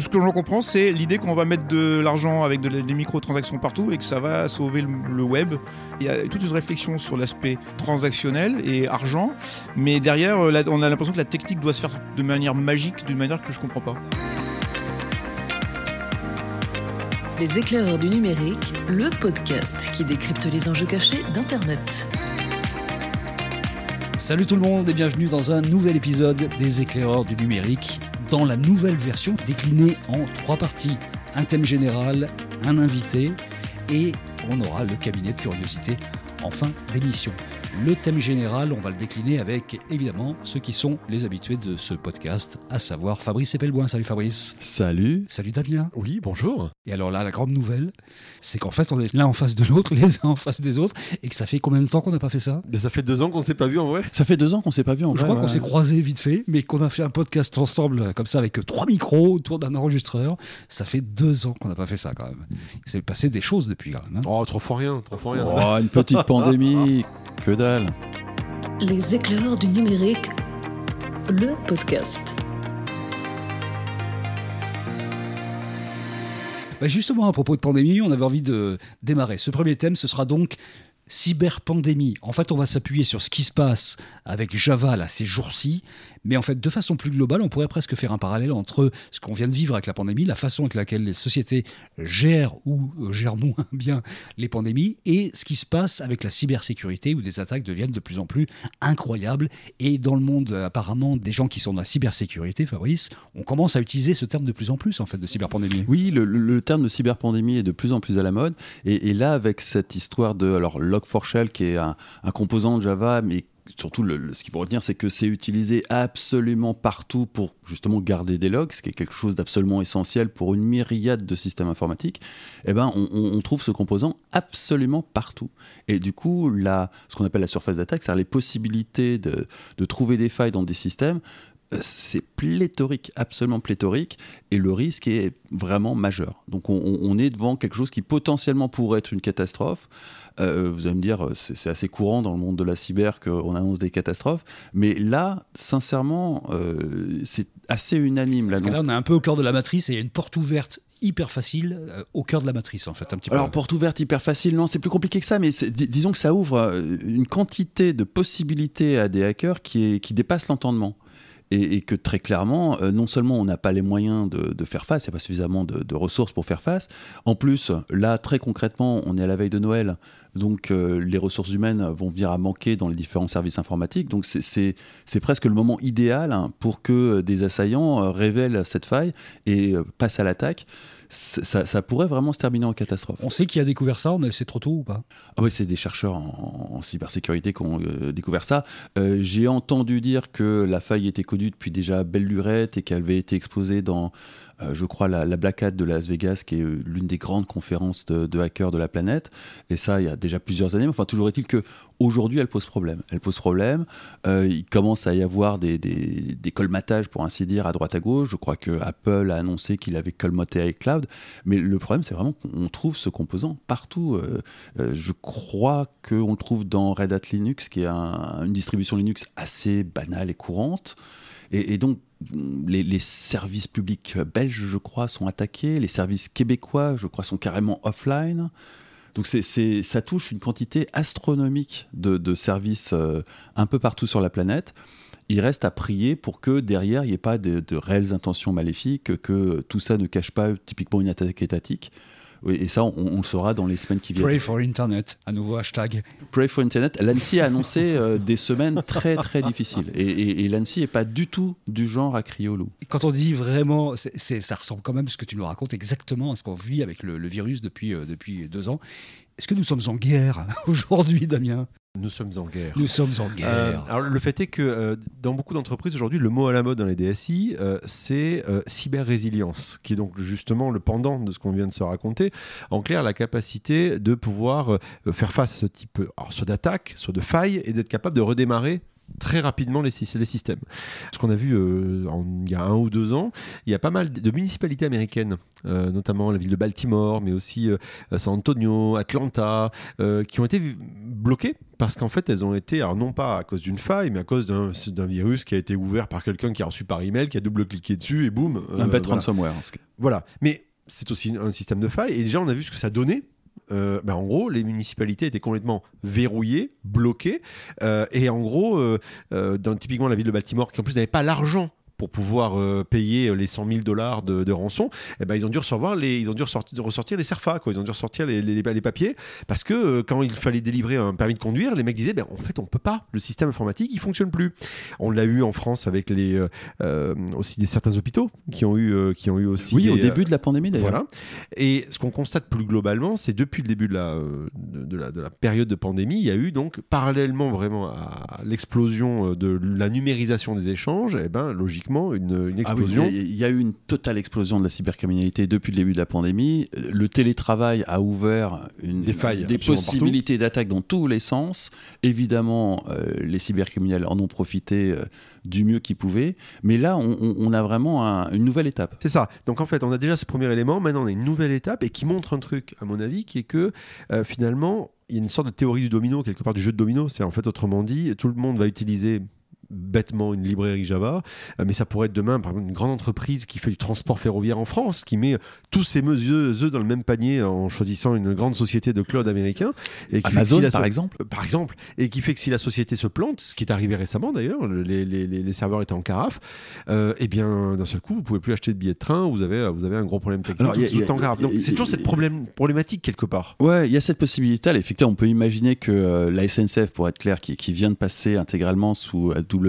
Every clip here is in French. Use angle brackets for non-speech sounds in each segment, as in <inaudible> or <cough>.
Ce que j'en comprends, c'est l'idée qu'on va mettre de l'argent avec de des microtransactions partout et que ça va sauver le, le web. Il y a toute une réflexion sur l'aspect transactionnel et argent, mais derrière, euh, là, on a l'impression que la technique doit se faire de manière magique, d'une manière que je comprends pas. Les éclaireurs du numérique, le podcast qui décrypte les enjeux cachés d'Internet. Salut tout le monde et bienvenue dans un nouvel épisode des éclaireurs du numérique, dans la nouvelle version déclinée en trois parties. Un thème général, un invité et on aura le cabinet de curiosité en fin d'émission. Le thème général, on va le décliner avec évidemment ceux qui sont les habitués de ce podcast, à savoir Fabrice Epelboin. Salut Fabrice. Salut. Salut Damien. Oui, bonjour. Et alors là, la grande nouvelle, c'est qu'en fait, on est l'un en face de l'autre, <laughs> les uns en face des autres, et que ça fait combien de temps qu'on n'a pas fait ça? Mais ça fait deux ans qu'on s'est pas vu en vrai. Ça fait deux ans qu'on s'est pas vu en Je vrai, crois qu'on s'est croisés vite fait, mais qu'on a fait un podcast ensemble, comme ça, avec trois micros autour d'un enregistreur. Ça fait deux ans qu'on n'a pas fait ça, quand même. Il s'est passé des choses depuis, quand même. hein. Oh, trop fois rien, trop fois rien. Oh, une petite pandémie, <laughs> que dalle. Les éclaireurs du numérique, le podcast. Bah, justement, à propos de pandémie, on avait envie de démarrer. Ce premier thème, ce sera donc cyberpandémie. En fait, on va s'appuyer sur ce qui se passe avec Java là, ces jours-ci, mais en fait, de façon plus globale, on pourrait presque faire un parallèle entre ce qu'on vient de vivre avec la pandémie, la façon avec laquelle les sociétés gèrent ou euh, gèrent moins <laughs> bien les pandémies, et ce qui se passe avec la cybersécurité, où des attaques deviennent de plus en plus incroyables. Et dans le monde, apparemment, des gens qui sont dans la cybersécurité, Fabrice, on commence à utiliser ce terme de plus en plus, en fait, de cyberpandémie. Oui, le, terme de cyberpandémie est de plus en plus à la mode. Et, et là, avec cette histoire de alors Log4Shell, qui est un, un composant de Java, mais surtout ce qu'il faut retenir, c'est que c'est utilisé absolument partout pour justement garder des logs, ce qui est quelque chose d'absolument essentiel pour une myriade de systèmes informatiques. Eh ben, on, trouve ce composant absolument partout. Et du coup, la, ce qu'on appelle la surface d'attaque, c'est-à-dire les possibilités de, trouver des failles dans des systèmes, euh, c'est pléthorique, absolument pléthorique, et le risque est vraiment majeur. Donc on, on- on est devant quelque chose qui potentiellement pourrait être une catastrophe. Euh, vous allez me dire, euh, c'est assez courant dans le monde de la cyber qu'on annonce des catastrophes, mais là, sincèrement, euh, c'est assez unanime. Parce que là, on est un peu au cœur de la matrice et il y a une porte ouverte hyper facile euh, au cœur de la matrice, en fait, un petit peu. Alors, porte ouverte hyper facile, non, c'est plus compliqué que ça, mais dis- disons que ça ouvre euh, une quantité de possibilités à des hackers qui, est, qui dépasse l'entendement. Et, que très clairement, euh, non seulement on n'a pas les moyens de, faire face, il n'y a pas suffisamment de, ressources pour faire face, en plus, là, très concrètement, on est à la veille de Noël, donc euh, les ressources humaines vont venir à manquer dans les différents services informatiques, donc c'est- presque le moment idéal hein, pour que des assaillants euh, révèlent cette faille et euh, passent à l'attaque. Ça, pourrait vraiment se terminer en catastrophe. On sait qui a découvert ça, c'est trop tôt ou pas Ah oui, c'est des chercheurs en, en cybersécurité qui ont euh, découvert ça. Euh, J'ai entendu dire que la faille était connue depuis déjà belle lurette et qu'elle avait été exposée dans, je crois, la, la Black Hat de Las Vegas, qui est euh, l'une des grandes conférences de, hackers de la planète. Et ça, il y a déjà plusieurs années. Mais Enfin, toujours est-il que aujourd'hui, elle pose problème. Elle pose problème. Euh, il commence à y avoir des, des, colmatages, pour ainsi dire, à droite à gauche. Je crois que Apple a annoncé qu'il avait colmaté iCloud. Mais le problème, c'est vraiment qu'on trouve ce composant partout. Euh, euh, je crois qu'on le trouve dans Red Hat Linux, qui est un- une distribution Linux assez banale et courante. Et donc, les, services publics belges, je crois, sont attaqués. Les services québécois, je crois, sont carrément offline. Donc, ça touche une quantité astronomique de, services euh, un peu partout sur la planète. Il reste à prier pour que derrière, il n'y ait pas de réelles intentions maléfiques, que tout ça ne cache pas typiquement une attaque étatique. Oui, et ça, on, on le saura dans les semaines qui viennent. Pray for Internet, à nouveau hashtag. Pray for Internet. L'ANSI a annoncé euh, des semaines très très difficiles. Et, et, et l'ANSI n'est pas du tout du genre à crier au loup. Quand on dit vraiment, ça ressemble quand même, ce que tu nous racontes, exactement à ce qu'on vit avec le, le virus depuis, euh, depuis deux ans. Est-ce que nous sommes en guerre <laughs> aujourd'hui, Damien? Nous sommes en guerre. Nous sommes en Euh, guerre. alors le fait est que euh, dans beaucoup d'entreprises aujourd'hui, le mot à la mode dans les DSI, euh, c'est euh, cyber-résilience, qui est donc justement le pendant de ce qu'on vient de se raconter. En clair, la capacité de pouvoir euh, faire face à ce type, alors, soit d'attaque, soit de faille, et d'être capable de redémarrer très rapidement les, les systèmes. Ce qu'on a vu euh, en, il y a un ou deux ans, il y a pas mal de municipalités américaines, euh, notamment la ville de Baltimore, mais aussi euh, San Antonio, Atlanta, qui ont été bloquées parce qu'en fait elles ont été, alors non pas à cause d'une faille, mais à cause d'un virus qui a été ouvert par quelqu'un qui a reçu par email, qui a double-cliqué dessus et boum. un bête voilà. ransomware. Voilà. Mais c'est aussi un système de faille. Et déjà, on a vu ce que ça donnait euh, ben, en gros, les municipalités étaient complètement verrouillées, bloquées. Euh, et en gros, euh, dans, typiquement la ville de Baltimore, qui en plus n'avait pas l'argent pour pouvoir euh, payer les 100 000 dollars de, rançon, eh ben, ils ont dû recevoir les, ils ont dû ressortir, ressortir les CERFA, quoi. Ils ont dû ressortir les, les, les papiers parce que euh, quand il fallait délivrer un permis de conduire, les mecs disaient, ben, en fait, on peut pas. Le système informatique, il fonctionne plus. On l'a eu en France avec les, euh, aussi des, certains hôpitaux qui ont eu, qui ont eu aussi. Oui, au début de la pandémie d'ailleurs. Voilà. Et ce qu'on constate plus globalement, c'est depuis le début de la, de, la, de la période de pandémie, il y a eu donc parallèlement vraiment à l'explosion de la numérisation des échanges, et eh ben, logiquement, une, ah explosion. il y, a eu une totale explosion de la cybercriminalité depuis le début de la pandémie. Le télétravail a ouvert une, des failles, des possibilités d'attaque dans tous les sens. Évidemment, euh, les cybercriminels en ont profité euh, du mieux qu'ils pouvaient. Mais là, on, a vraiment une nouvelle étape. C'est ça. Donc en fait, on a déjà ce premier élément. Maintenant, on a une nouvelle étape et qui montre un truc, à mon avis, qui est que euh, finalement, il y a une sorte de théorie du domino, quelque part du jeu de domino. C'est en fait, autrement dit, tout le monde va utiliser bêtement une librairie Java, euh, mais ça pourrait être demain, par exemple, une grande entreprise qui fait du transport ferroviaire en France, qui met tous ses œufs dans le même panier en choisissant une grande société de cloud américain. Et qui Amazon, par exemple euh, Par exemple. Et qui fait que si la société se plante, ce qui est arrivé récemment d'ailleurs, les, les, les, serveurs étaient en carafe, euh, et eh bien d'un seul coup, vous pouvez plus acheter de billets de train, vous avez, vous avez un gros problème technique. Alors, c'est toujours cette problème, problématique quelque part. Ouais, il y a cette possibilité. effectivement, on peut imaginer que la SNCF, pour être clair, qui, qui vient de passer intégralement sous AWS,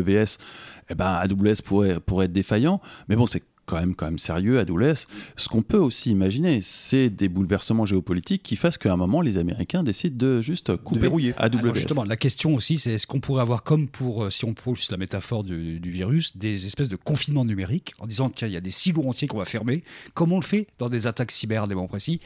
eh ben, AWS pourrait, pourrait être défaillant. Mais bon, c'est quand même, quand même sérieux, AWS. Ce qu'on peut aussi imaginer, c'est des bouleversements géopolitiques qui fassent qu'à un moment, les Américains décident de juste couper AWS. justement, la question aussi, c'est est-ce qu'on pourrait avoir, comme pour, euh, si on pousse la métaphore du, du, virus, des espèces de confinement numérique en disant, tiens, il y a des silos entiers qu'on va fermer, comme on le fait dans des attaques cyber, des moments précis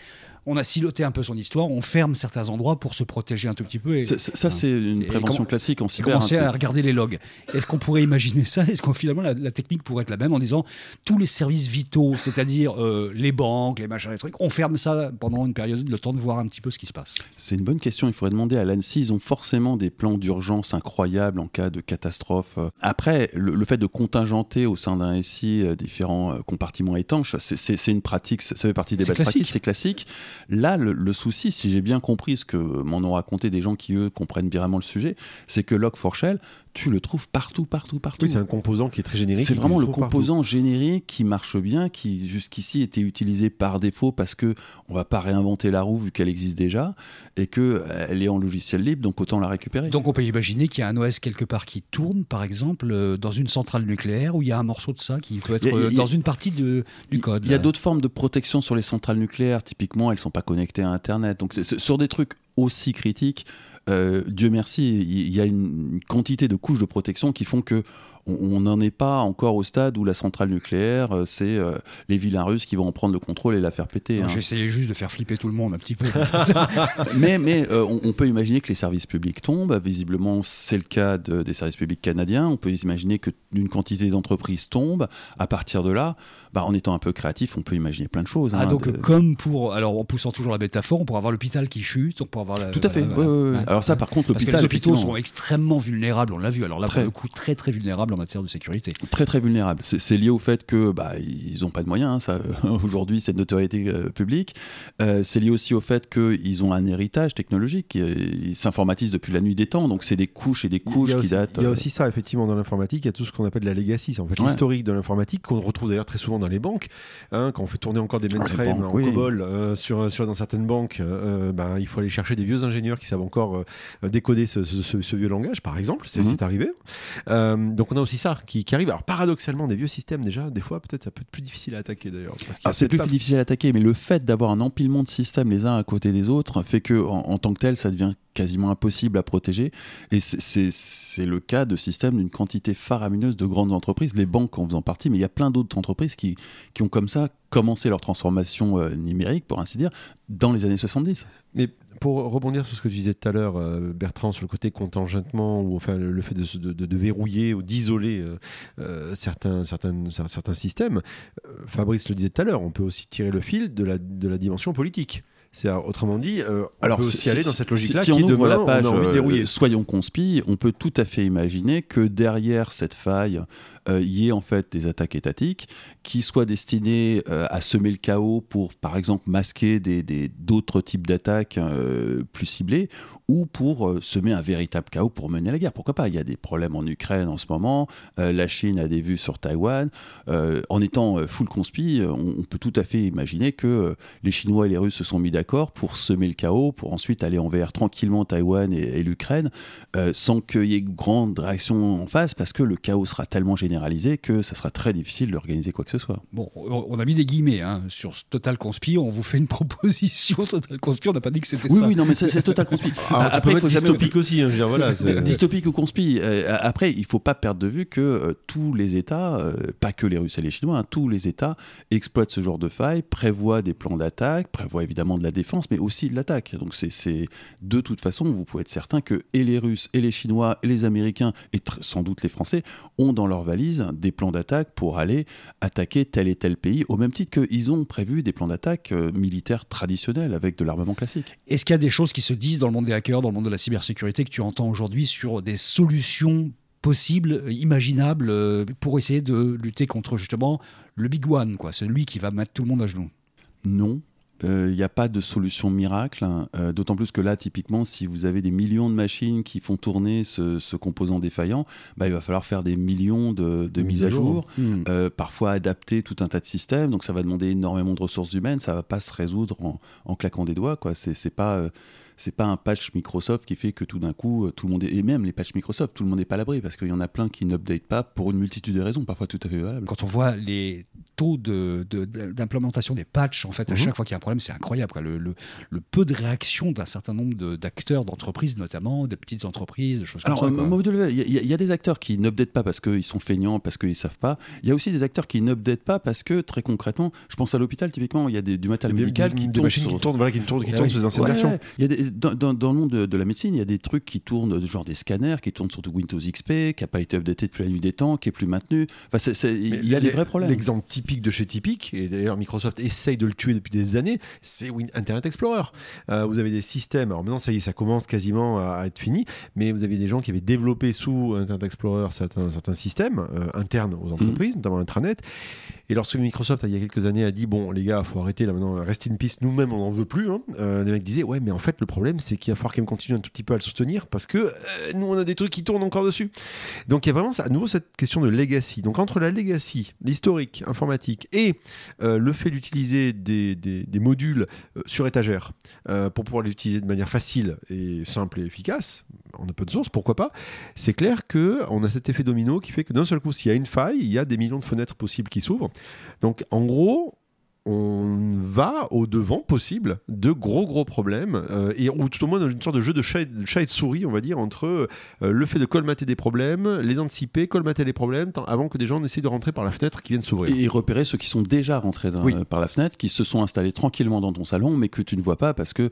on a siloté un peu son histoire, on ferme certains endroits pour se protéger un tout petit peu. Et, ça, c'est une prévention classique en cyber. Commencer à regarder les logs. Est-ce qu'on pourrait imaginer ça? Est-ce qu'on finalement la, technique pourrait être la même en disant tous les services vitaux, c'est-à-dire euh, les banques, les machins, les trucs, on ferme ça pendant une période, le temps de voir un petit peu ce qui se passe C'est une bonne question. Il faudrait demander à l'ANSI. Ils ont forcément des plans d'urgence incroyables en cas de catastrophe. Après, le, fait de contingenter au sein d'un SI euh, différents euh, compartiments étanches, c'est une pratique, ça fait partie des belles pratiques, c'est classique. Là, le, souci, si j'ai bien compris ce que m'en ont raconté des gens qui, eux, comprennent vraiment le sujet, c'est que Log4Shell, tu le trouves partout, partout, partout. Oui, c'est un composant qui est très générique. C'est vraiment le composant générique qui marche bien, qui jusqu'ici était utilisé par défaut parce que on va pas réinventer la roue vu qu'elle existe déjà et que euh, elle est en logiciel libre, donc autant la récupérer. Donc on peut imaginer qu'il y a un OS quelque part qui tourne, par exemple, euh, dans une centrale nucléaire où il y a un morceau de ça qui peut être euh, dans une partie de, du code. Il y a d'autres formes de protection sur les centrales nucléaires. Typiquement, elles sont pas connectées à Internet. Donc c'est sur des trucs aussi critiques, Dieu merci, il y a une quantité de couches de protection qui font que on n'en est pas encore au stade où la centrale nucléaire, euh, c'est euh, les vilains russes qui vont en prendre le contrôle et la faire péter. Hein. J'essayais juste de faire flipper tout le monde un petit peu. <laughs> mais mais on, peut imaginer que les services publics tombent. Visiblement, c'est le cas des services publics canadiens. On peut imaginer qu'une quantité d'entreprises tombe. À partir de là, bah, en étant un peu créatif, on peut imaginer plein de choses. Ah, hein, donc, comme pour. Alors, en poussant toujours la métaphore, on pourrait avoir l'hôpital qui chute, on avoir la, Tout à fait. alors, ça, par contre, l'hôpital. Parce que les hôpitaux sont extrêmement vulnérables, on l'a vu. Alors là, pour le coup, très très vulnérables en matière de sécurité. Très très vulnérables. C'est lié au fait que bah, ils n'ont pas de moyens. Hein, ça, <laughs> aujourd'hui, cette notoriété euh, publique. Euh, c'est lié aussi au fait qu'ils ont un héritage technologique. Ils s'informatisent depuis la nuit des temps. Donc, c'est des couches et des couches qui datent. Il y a aussi ça, effectivement, dans l'informatique. Il y a tout ce qu'on appelle la legacy. C'est en fait l'historique de l'informatique qu'on retrouve d'ailleurs très souvent dans les banques. Hein, quand on fait tourner encore des mainframes en COBOL euh, sur, sur, dans certaines banques, ben, il faut aller chercher des vieux ingénieurs qui savent encore décoder ce, ce, vieux langage, par exemple. C'est mhm. arrivé. donc, on a aussi ça qui, qui arrive. Alors paradoxalement, des vieux systèmes déjà, des fois peut-être ça peut être plus difficile à attaquer d'ailleurs. Ah, c'est plus difficile à attaquer, mais le fait d'avoir un empilement de systèmes les uns à côté des autres fait que en, tant que tel, ça devient quasiment impossible à protéger. Et c'est le cas de systèmes d'une quantité faramineuse de grandes entreprises, les banques en faisant partie, mais il y a plein d'autres entreprises qui, qui ont comme ça commencé leur transformation euh, numérique, pour ainsi dire, dans les années 70. Mais pour rebondir sur ce que tu disais tout à l'heure, euh, Bertrand, sur le côté contingentement, ou enfin le, fait de, de, verrouiller ou d'isoler euh, certains, certains, certains systèmes, Fabrice le disait tout à l'heure, on peut aussi tirer le fil de la, de la dimension politique. C'est autrement dit, euh, on Alors, peut aussi aller dans cette logique-là si, on ouvre la page, euh, soyons conspi, on peut tout à fait imaginer que derrière cette faille, euh, il y ait en fait des attaques étatiques qui soient destinées à semer le chaos pour, par exemple, masquer d'autres des, types d'attaques plus ciblées ou pour semer un véritable chaos pour mener la guerre. Pourquoi pas? Il y a des problèmes en Ukraine en ce moment, la Chine a des vues sur Taïwan. en étant full conspi, on, on, peut tout à fait imaginer que les Chinois et les Russes se sont mis d'accord pour semer le chaos, pour ensuite aller envers tranquillement Taïwan et, l'Ukraine, euh, sans qu'il y ait grande réaction en face, parce que le chaos sera tellement généralisé que ça sera très difficile d'organiser quoi que ce soit. Bon, on a mis des guillemets hein, sur Total Conspi, on vous fait une <laughs> proposition Total Conspi, on n'a pas dit que c'était oui, ça. Oui, non, mais c'est Total Conspi. <laughs> Ah, après, il faut dystopique aussi, hein, je veux dire, voilà. <laughs> dystopique ou conspi. Euh, après, il faut pas perdre de vue que euh, tous les États, pas que les Russes et les Chinois, hein, tous les États exploitent ce genre de failles, prévoient des plans d'attaque, prévoient évidemment de la défense, mais aussi de l'attaque. Donc c'est de toute façon, vous pouvez être certain que et les Russes, et les Chinois, et les Américains, et sans doute les Français, ont dans leur valise des plans d'attaque pour aller attaquer tel et tel pays, au même titre qu'ils ont prévu des plans d'attaque euh, militaires traditionnels avec de l'armement classique. Est-ce qu'il y a des choses qui se disent dans le monde des hackers, dans le monde de la cybersécurité, que tu entends aujourd'hui sur des solutions possibles, euh, imaginables, euh, pour essayer de lutter contre justement le big one, quoi, celui qui va mettre tout le monde à genoux Non, il euh, n'y a pas de solution miracle, hein. euh, d'autant plus que là, typiquement, si vous avez des millions de machines qui font tourner ce, composant défaillant, bah, il va falloir faire des millions de, mises à jour, hmm. parfois adapter tout un tas de systèmes, donc ça va demander énormément de ressources humaines, ça ne va pas se résoudre en, en claquant des doigts. Quoi. C'est, pas c'est pas un patch Microsoft qui fait que tout d'un coup, tout le monde est... et même les patchs Microsoft, tout le monde n'est pas à l'abri parce qu'il y en a plein qui n'update pas pour une multitude de raisons, parfois tout à fait valables. Quand on voit les taux d'implémentation de, des patchs, en fait, à mhm. chaque fois qu'il y a un problème, c'est incroyable. Le, le, peu de réaction d'un certain nombre d'acteurs, d'entreprises notamment, de petites entreprises, de choses comme ça. Euh, il y, a des acteurs qui n'updatent pas parce qu'ils sont feignants, parce qu'ils savent pas. Il y a aussi des acteurs qui n'updatent pas parce que, très concrètement, je pense à l'hôpital, typiquement, il y a du matériel médical qui, tourne qui tournent, voilà, qui tournent, qui tournent sur des. Il y a dans, dans, le monde de, la médecine, il y a des trucs qui tournent, genre des scanners qui tournent sur Windows XP, qui n'a pas été updaté depuis la nuit des temps, qui est plus maintenu. Enfin, il y a des vrais problèmes. L'exemple typique de chez Typique, et d'ailleurs Microsoft essaye de le tuer depuis des années, c'est Internet Explorer. Euh, vous avez des systèmes, alors maintenant ça y est, ça commence quasiment à, être fini, mais vous avez des gens qui avaient développé sous Internet Explorer certains, certains systèmes euh, internes aux entreprises, mmh. notamment intranet. Et lorsque Microsoft, il y a quelques années, a dit Bon, les gars, il faut arrêter là maintenant, rester une piste, nous-mêmes, on n'en veut plus. Hein. Euh, les mecs disaient Ouais, mais en fait, le problème, c'est qu'il va falloir quand même continuer un tout petit peu à le soutenir parce que euh, nous, on a des trucs qui tournent encore dessus. Donc, il y a vraiment à nouveau cette question de legacy. Donc, entre la legacy, l'historique informatique et euh, le fait d'utiliser des, des, modules sur étagère pour pouvoir les utiliser de manière facile et simple et efficace, en open source, pourquoi pas, c'est clair qu'on a cet effet domino qui fait que d'un seul coup, s'il y a une faille, il y a des millions de fenêtres possibles qui s'ouvrent. Donc en gros, on va au devant possible de gros gros problèmes euh, et ou tout au moins dans une sorte de jeu de chat, et de souris on va dire entre euh, le fait de colmater des problèmes les anticiper colmater les problèmes avant que des gens n'essayent de rentrer par la fenêtre qui viennent s'ouvrir. Et repérer ceux qui sont déjà rentrés euh, par la fenêtre qui se sont installés tranquillement dans ton salon mais que tu ne vois pas parce que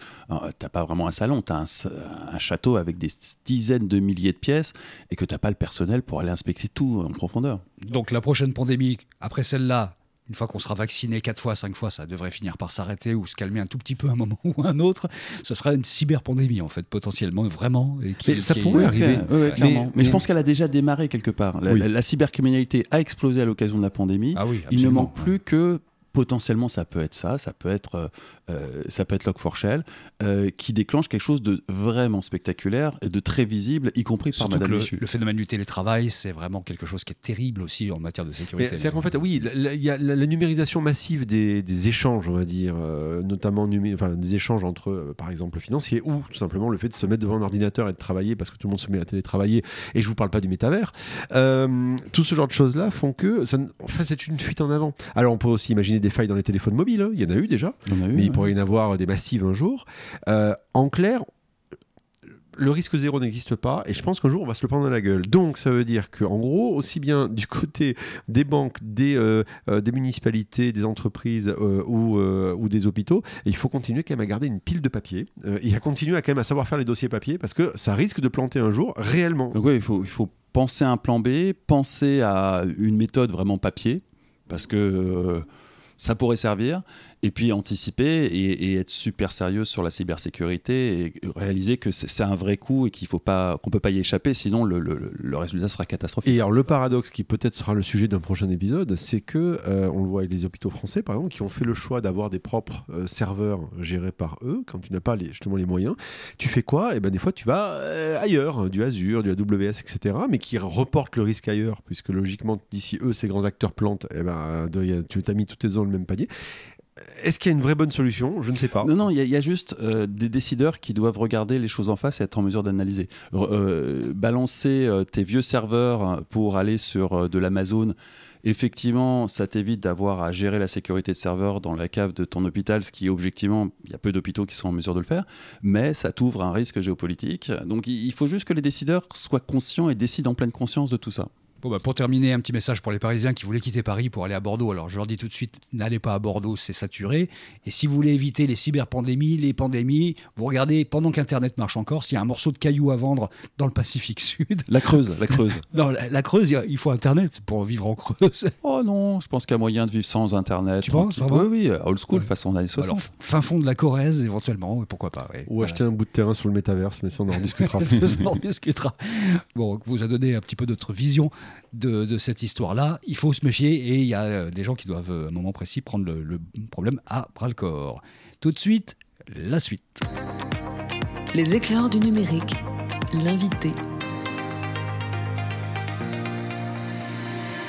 t'as pas vraiment un salon tu as un, château avec des dizaines de milliers de pièces et que t'as pas le personnel pour aller inspecter tout en profondeur. Donc la prochaine pandémie après celle-là une fois qu'on sera vacciné quatre fois, cinq fois, ça devrait finir par s'arrêter ou se calmer un tout petit peu à un moment <laughs> ou un autre. Ce sera une cyberpandémie, en fait, potentiellement, vraiment. Et ça pourrait arriver. mais, je pense qu'elle a déjà démarré quelque part. La, cybercriminalité a explosé à l'occasion de la pandémie. Ah Il ne manque plus que potentiellement ça peut être ça, ça peut être, euh, euh, ça peut être Log4Shell, euh, qui déclenche quelque chose de vraiment spectaculaire et de très visible, y compris par Madame le, le, phénomène du télétravail, c'est vraiment quelque chose qui est terrible aussi en matière de sécurité. C'est qu'en fait, oui, il y a la, numérisation massive des, échanges, on va dire, notamment enfin, des échanges entre, par exemple, financiers, ou tout simplement le fait de se mettre devant un ordinateur et de travailler parce que tout le monde se met à télétravailler, et je vous parle pas du métavers. tout ce genre de choses-là font que, ça, enfin, c'est une fuite en avant. Alors on peut aussi imaginer des failles dans les téléphones mobiles, hein. il y en a eu déjà, mais il pourrait y en avoir des massives un jour. Euh, en clair, le risque zéro n'existe pas et je pense qu'un jour on va se le prendre dans la gueule. Donc ça veut dire qu'en gros, aussi bien du côté des banques, des, euh, euh, des municipalités, des entreprises euh, ou, euh, ou des hôpitaux, il faut continuer quand même à garder une pile de papier et à continuer à quand même à savoir faire les dossiers papier parce que ça risque de planter un jour réellement. Donc oui, il faut, il faut penser à un plan B, penser à une méthode vraiment papier, parce que ça pourrait servir, et puis anticiper et, être super sérieux sur la cybersécurité et réaliser que c'est un vrai coup et qu'il faut pas qu'on peut pas y échapper, sinon le, résultat sera catastrophique. Et alors le paradoxe qui peut-être sera le sujet d'un prochain épisode, c'est que euh, on le voit avec les hôpitaux français par exemple qui ont fait le choix d'avoir des propres euh, serveurs gérés par eux quand tu n'as pas justement les moyens. Tu fais quoi? Et ben des fois tu vas euh, ailleurs, du Azure, du AWS, etc. Mais qui reportent le risque ailleurs puisque logiquement d'ici eux ces grands acteurs plantent, et ben y a- tu t'as mis toutes tes dans le même panier. Est-ce qu'il y a une vraie bonne solution? Je ne sais pas. Non, non, il y, a- juste euh, des décideurs qui doivent regarder les choses en face et être en mesure d'analyser. Euh, balancer euh, tes vieux serveurs pour aller sur de l'Amazon, effectivement, ça t'évite d'avoir à gérer la sécurité de serveurs dans la cave de ton hôpital, ce qui, objectivement, il y a peu d'hôpitaux qui sont en mesure de le faire, mais ça t'ouvre un risque géopolitique. Donc il faut juste que les décideurs soient conscients et décident en pleine conscience de tout ça. Bon, bah, pour terminer, un petit message pour les Parisiens qui voulaient quitter Paris pour aller à Bordeaux. Alors, je leur dis tout de suite, n'allez pas à Bordeaux, c'est saturé. Et si vous voulez éviter les cyberpandémies, les pandémies, vous regardez, pendant qu'Internet marche encore, s'il y a un morceau de caillou à vendre dans le Pacifique Sud. La Creuse, la Creuse. <laughs> Non, la, la Creuse, il faut Internet pour vivre en Creuse. <laughs> oh non, je pense qu'il y a moyen de vivre sans Internet. Tu penses, Oui, oui, old school, Ouais. façon années 60. Alors, fin fond de la Corrèze, éventuellement, pourquoi pas. ouais. Ou Voilà. acheter un bout de terrain sur le métaverse, mais ça on en <laughs> discutera. Ça, on en discutera. Bon, on vous a donné un petit peu notre vision de, de cette histoire-là. Il faut se méfier et il y a euh, des gens qui doivent, euh, à un moment précis, prendre le, le problème à bras le corps. Tout de suite, la suite. Les éclairs du numérique. L'invité.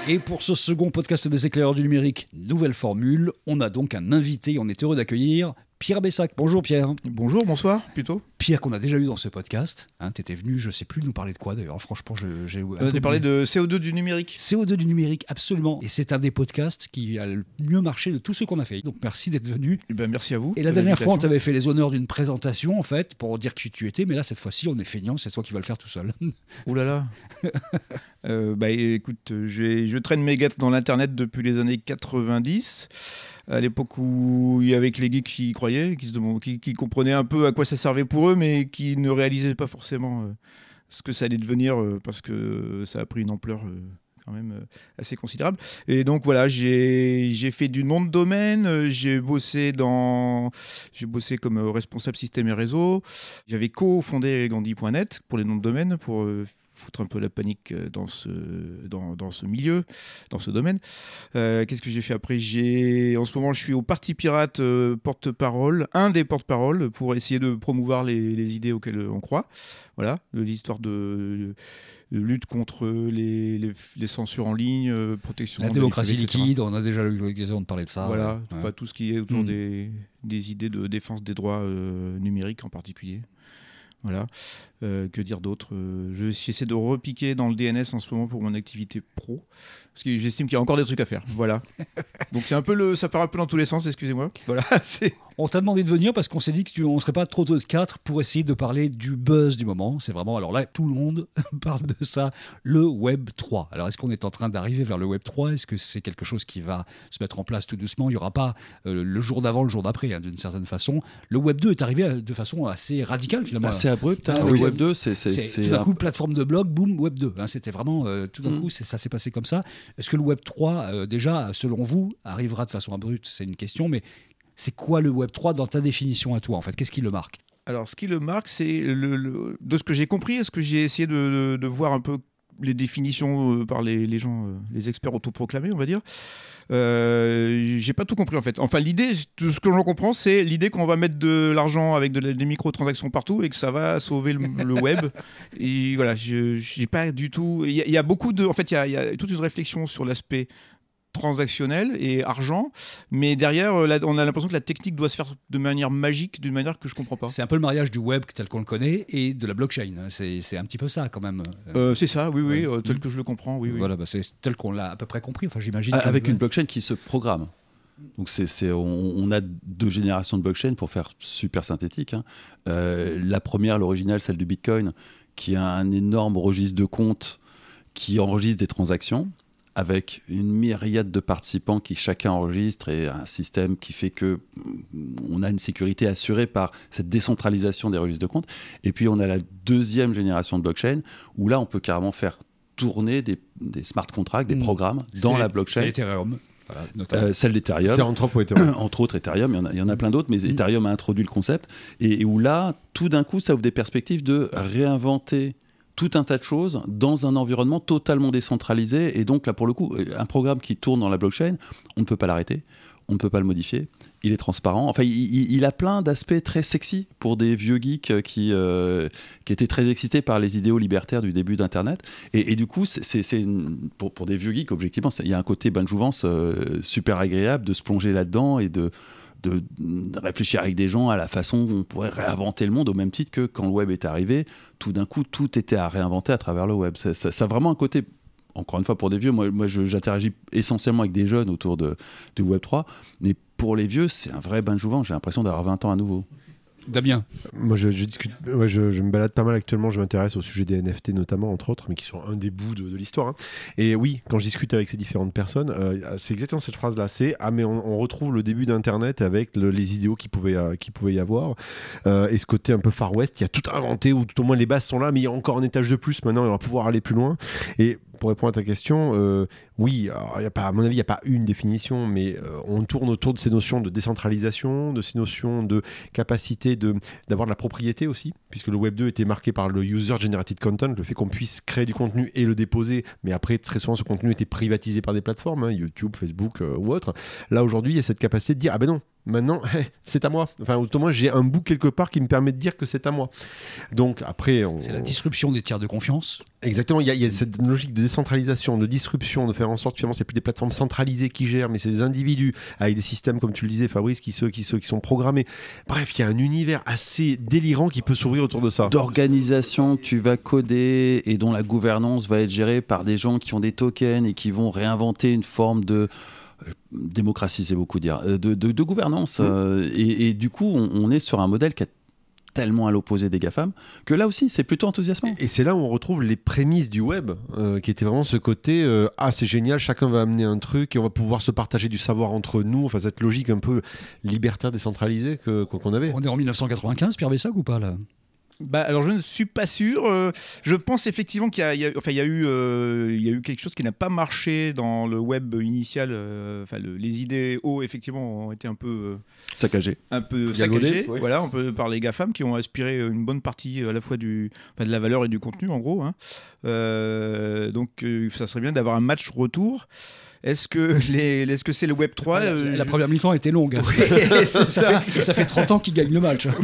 Et pour ce second podcast des éclaireurs du numérique, nouvelle formule, on a donc un invité. On est heureux d'accueillir Pierre Bessac. Bonjour Pierre. Bonjour, bonsoir, plutôt. Pierre qu'on a déjà eu dans ce podcast. Hein, tu étais venu, je sais plus, nous parler de quoi d'ailleurs. Franchement, j'ai. On a parlé de CO2 du numérique. CO2 du numérique, absolument. Et c'est un des podcasts qui a le mieux marché de tous ceux qu'on a fait. Donc merci d'être venu. Eh ben, merci à vous. Et la de dernière fois, on t'avait fait les honneurs d'une présentation, en fait, pour dire qui tu étais. Mais là, cette fois-ci, on est feignant, c'est toi qui vas le faire tout seul. Ouh là là. <laughs> Euh, bah écoute, j'ai- je traîne mes gâtes dans l'internet depuis les années 90. À l'époque où il y avait que les geeks qui y croyaient, qui, comprenaient un peu à quoi ça servait pour eux, mais qui ne réalisaient pas forcément euh, ce que ça allait devenir euh, parce que ça a pris une ampleur euh, quand même assez considérable. Et donc voilà, j'ai fait du nom de domaine, j'ai bossé dans, j'ai bossé comme responsable système et réseau. J'avais co-fondé Gandhi.net pour les noms de domaine pour foutre un peu la panique euh, dans ce, dans, dans ce milieu, dans ce domaine. Euh, Qu'est-ce que j'ai fait après? En ce moment, je suis au Parti Pirate euh, porte-parole, un des porte-parole, pour essayer de promouvoir les, les idées auxquelles on croit. Voilà, l'histoire de, de lutte contre les, les, les censures en ligne, euh, protection La démocratie liquide, on a déjà eu l'occasion de parler de ça. Voilà, Ouais. tout ce qui est autour Mm. des, des idées de défense des droits numériques en particulier. Voilà. Euh, que dire d'autre Euh, je- J'essaie de repiquer dans le DNS en ce moment pour mon activité pro. Parce que j'estime qu'il y a encore des trucs à faire. Voilà. <laughs> Donc c'est un peu le, ça part un peu dans tous les sens, excusez-moi. Voilà. <laughs> On t'a demandé de venir parce qu'on s'est dit qu'on ne serait pas trop de quatre pour essayer de parler du buzz du moment. C'est vraiment, alors là, tout le monde <laughs> parle de ça, le Web 3. Alors est-ce qu'on est en train d'arriver vers le Web 3 Est-ce que c'est quelque chose qui va se mettre en place tout doucement? Il n'y aura pas euh, le jour d'avant, le jour d'après, hein, d'une certaine façon. Le Web 2 est arrivé de façon assez radicale finalement. Bah, c'est abrupt. hein. Ah, oui, Web c'est- 2, c'est tout d'un un- coup plateforme de blog, boum, Web 2. hein. C'était vraiment euh, tout d'un Mm. coup, c'est- ça s'est passé comme ça. Est-ce que le Web 3, euh, déjà, selon vous, arrivera de façon abrupte? C'est une question, mais c'est quoi le Web 3 dans ta définition à toi en fait? Qu'est-ce qui le marque? Alors, ce qui le marque, c'est le, le- de ce que j'ai compris, ce que j'ai essayé de, de- de voir un peu les définitions euh, par les, les gens, euh, les experts autoproclamés, on va dire. Euh, j'ai pas tout compris en fait. Enfin, l'idée, de ce que j'en comprends, c'est l'idée qu'on va mettre de l'argent avec de des microtransactions partout et que ça va sauver le, le <laughs> web. Et voilà, j'ai pas du tout. Il y, a- il y a beaucoup de. En fait, il y a, il y a toute une réflexion sur l'aspect transactionnel et argent, mais derrière, euh, là, on a l'impression que la technique doit se faire de manière magique, d'une manière que je comprends pas. C'est un peu le mariage du web tel qu'on le connaît et de la blockchain. hein. C'est c'est un petit peu ça quand même. Euh, c'est ça, oui, oui, Ouais. euh, tel que je le comprends, oui, oui. Voilà, bah, c'est tel qu'on l'a à peu près compris. Enfin, j'imagine. Avec une blockchain qui se programme. Donc c'est, c'est- on, on a deux générations de blockchain pour faire super synthétique. hein. Euh, la première, l'originale, celle du Bitcoin, qui a un énorme registre de comptes qui enregistre des transactions avec une myriade de participants qui chacun enregistre et un système qui fait que on a une sécurité assurée par cette décentralisation des registres de comptes. Et puis on a la deuxième génération de blockchain où là on peut carrément faire tourner des, des smart contracts, des Mm. programmes dans C'est- la C'est blockchain. Ethereum. Voilà, notamment. Euh, celle d'Ethereum C'est entre autres Ethereum. <clears throat> entre autres Ethereum, il y en a, il y en a plein d'autres, mais Ethereum a introduit le concept, et, et où là, tout d'un coup, ça ouvre des perspectives de réinventer tout un tas de choses dans un environnement totalement décentralisé, et donc là, pour le coup, euh, un programme qui tourne dans la blockchain, on ne peut pas l'arrêter, on ne peut pas le modifier, il est transparent, enfin, il, a plein d'aspects très sexy pour des vieux geeks euh, qui, euh, qui étaient très excités par les idéaux libertaires du début d'Internet, et, du coup, c'est- pour, des vieux geeks, objectivement, il y a un côté bonne super agréable de se plonger là-dedans et de, de, réfléchir avec des gens à la façon dont on pourrait réinventer le monde, au même titre que quand le web est arrivé, tout d'un coup, tout était à réinventer à travers le web. Ça, ça- a vraiment un côté, encore une fois, pour des vieux, moi, moi j'interagis essentiellement avec des jeunes autour de, du Web 3, mais pour les vieux, c'est un vrai bain de. J'ai l'impression d'avoir 20 ans à nouveau. Damien. Moi, je, discute, je, me balade pas mal actuellement. Je m'intéresse au sujet des NFT notamment, entre autres, mais qui sont un des bouts de, l'histoire. hein. Et oui, quand je discute avec ces différentes personnes, euh, c'est exactement cette phrase-là. C'est ah mais on, retrouve le début d'Internet avec le- les idéaux qui pouvaient euh, qui pouvait y avoir Euh, et ce côté un peu Far West. Il y a tout inventé ou tout au moins les bases sont là, mais il y a encore un étage de plus. Maintenant, on va pouvoir aller plus loin. Et pour répondre à ta question, euh, oui, y a à mon avis, il n'y a pas une définition, mais euh, on tourne autour de ces notions de décentralisation, de ces notions de capacité d'avoir de la propriété aussi, puisque le Web 2 était marqué par le user-generated content, le fait qu'on puisse créer du contenu et le déposer, mais après, très souvent, ce contenu était privatisé par des plateformes, hein, YouTube, Facebook euh, ou autre. Là, aujourd'hui, il y a cette capacité de dire, ah ben non, maintenant, <laughs> c'est à moi. Enfin, au moins, j'ai un bout quelque part qui me permet de dire que c'est à moi. Donc, après, on... C'est la disruption des tiers de confiance. Exactement, il y, a, il y a cette logique de décentralisation, de disruption, de faire en sorte finalement c'est plus des plateformes centralisées qui gèrent, mais c'est des individus avec des systèmes comme tu le disais Fabrice qui, qui, sont programmés. Bref, il y a un univers assez délirant qui peut s'ouvrir autour de ça. D'organisation que tu vas coder et dont la gouvernance va être gérée par des gens qui ont des tokens et qui vont réinventer une forme de démocratie, c'est beaucoup dire, euh, de, de- de gouvernance. Mm. euh, et, et du coup, on, on est sur un modèle qui est tellement à l'opposé des GAFAM que là aussi, c'est plutôt enthousiasmant. Et c'est là où on retrouve les prémices du web, euh, qui était vraiment ce côté euh, ah c'est génial, chacun va amener un truc et on va pouvoir se partager du savoir entre nous. Enfin cette logique un peu libertaire décentralisée que qu'on avait. On est en 1995, Pierre Bessac ou pas là? Bah, alors je ne suis pas sûr. Euh, je pense effectivement qu'il y a, il y a- enfin, il y a eu, euh, il y a eu quelque chose qui n'a pas marché dans le web initial. euh, Enfin, le- les idées hauts effectivement ont été un peu, euh, Saccagé. un peu saccagées. oui. Voilà, on peut par les gafam qui ont aspiré une bonne partie à la fois du, enfin, de la valeur et du contenu en gros. hein. Euh, donc, euh, ça serait bien d'avoir un match retour. Est-ce que <laughs> les, est-ce que c'est le Web 3 la, euh, la première mi-temps était longue. hein. <laughs> Oui, <laughs> ça, ça. fait, ça fait 30 ans qu'il gagne le match. hein.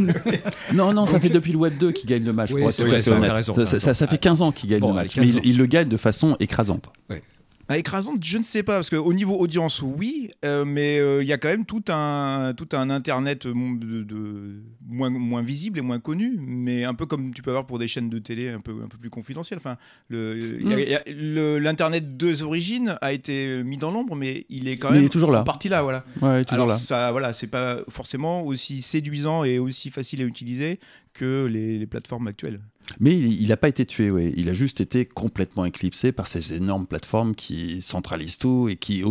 Non, non, ça fait depuis le Web 2 qu'il gagne le match. Oui, pour être vrai, vrai, Ça- fait 15 ans qu'il gagne Bon, le match. Mais 15 il, le gagne de façon écrasante. Ah, écrasante, je ne sais pas, parce qu'au niveau audience, oui, euh, mais euh, il y a quand même tout un, tout un Internet euh, de, de- moins, moins visible et moins connu, mais un peu comme tu peux avoir pour des chaînes de télé un peu, un peu plus confidentielles. Enfin, Mm. L'Internet deux origines a été mis dans l'ombre, mais il est quand il même est toujours là. en partie là. Voilà. Ouais, toujours Alors, là. ça, voilà, c'est pas forcément aussi séduisant et aussi facile à utiliser que les, les plateformes actuelles. Mais il n'a pas été tué, ouais. il a juste été complètement éclipsé par ces énormes plateformes qui centralisent tout et qui,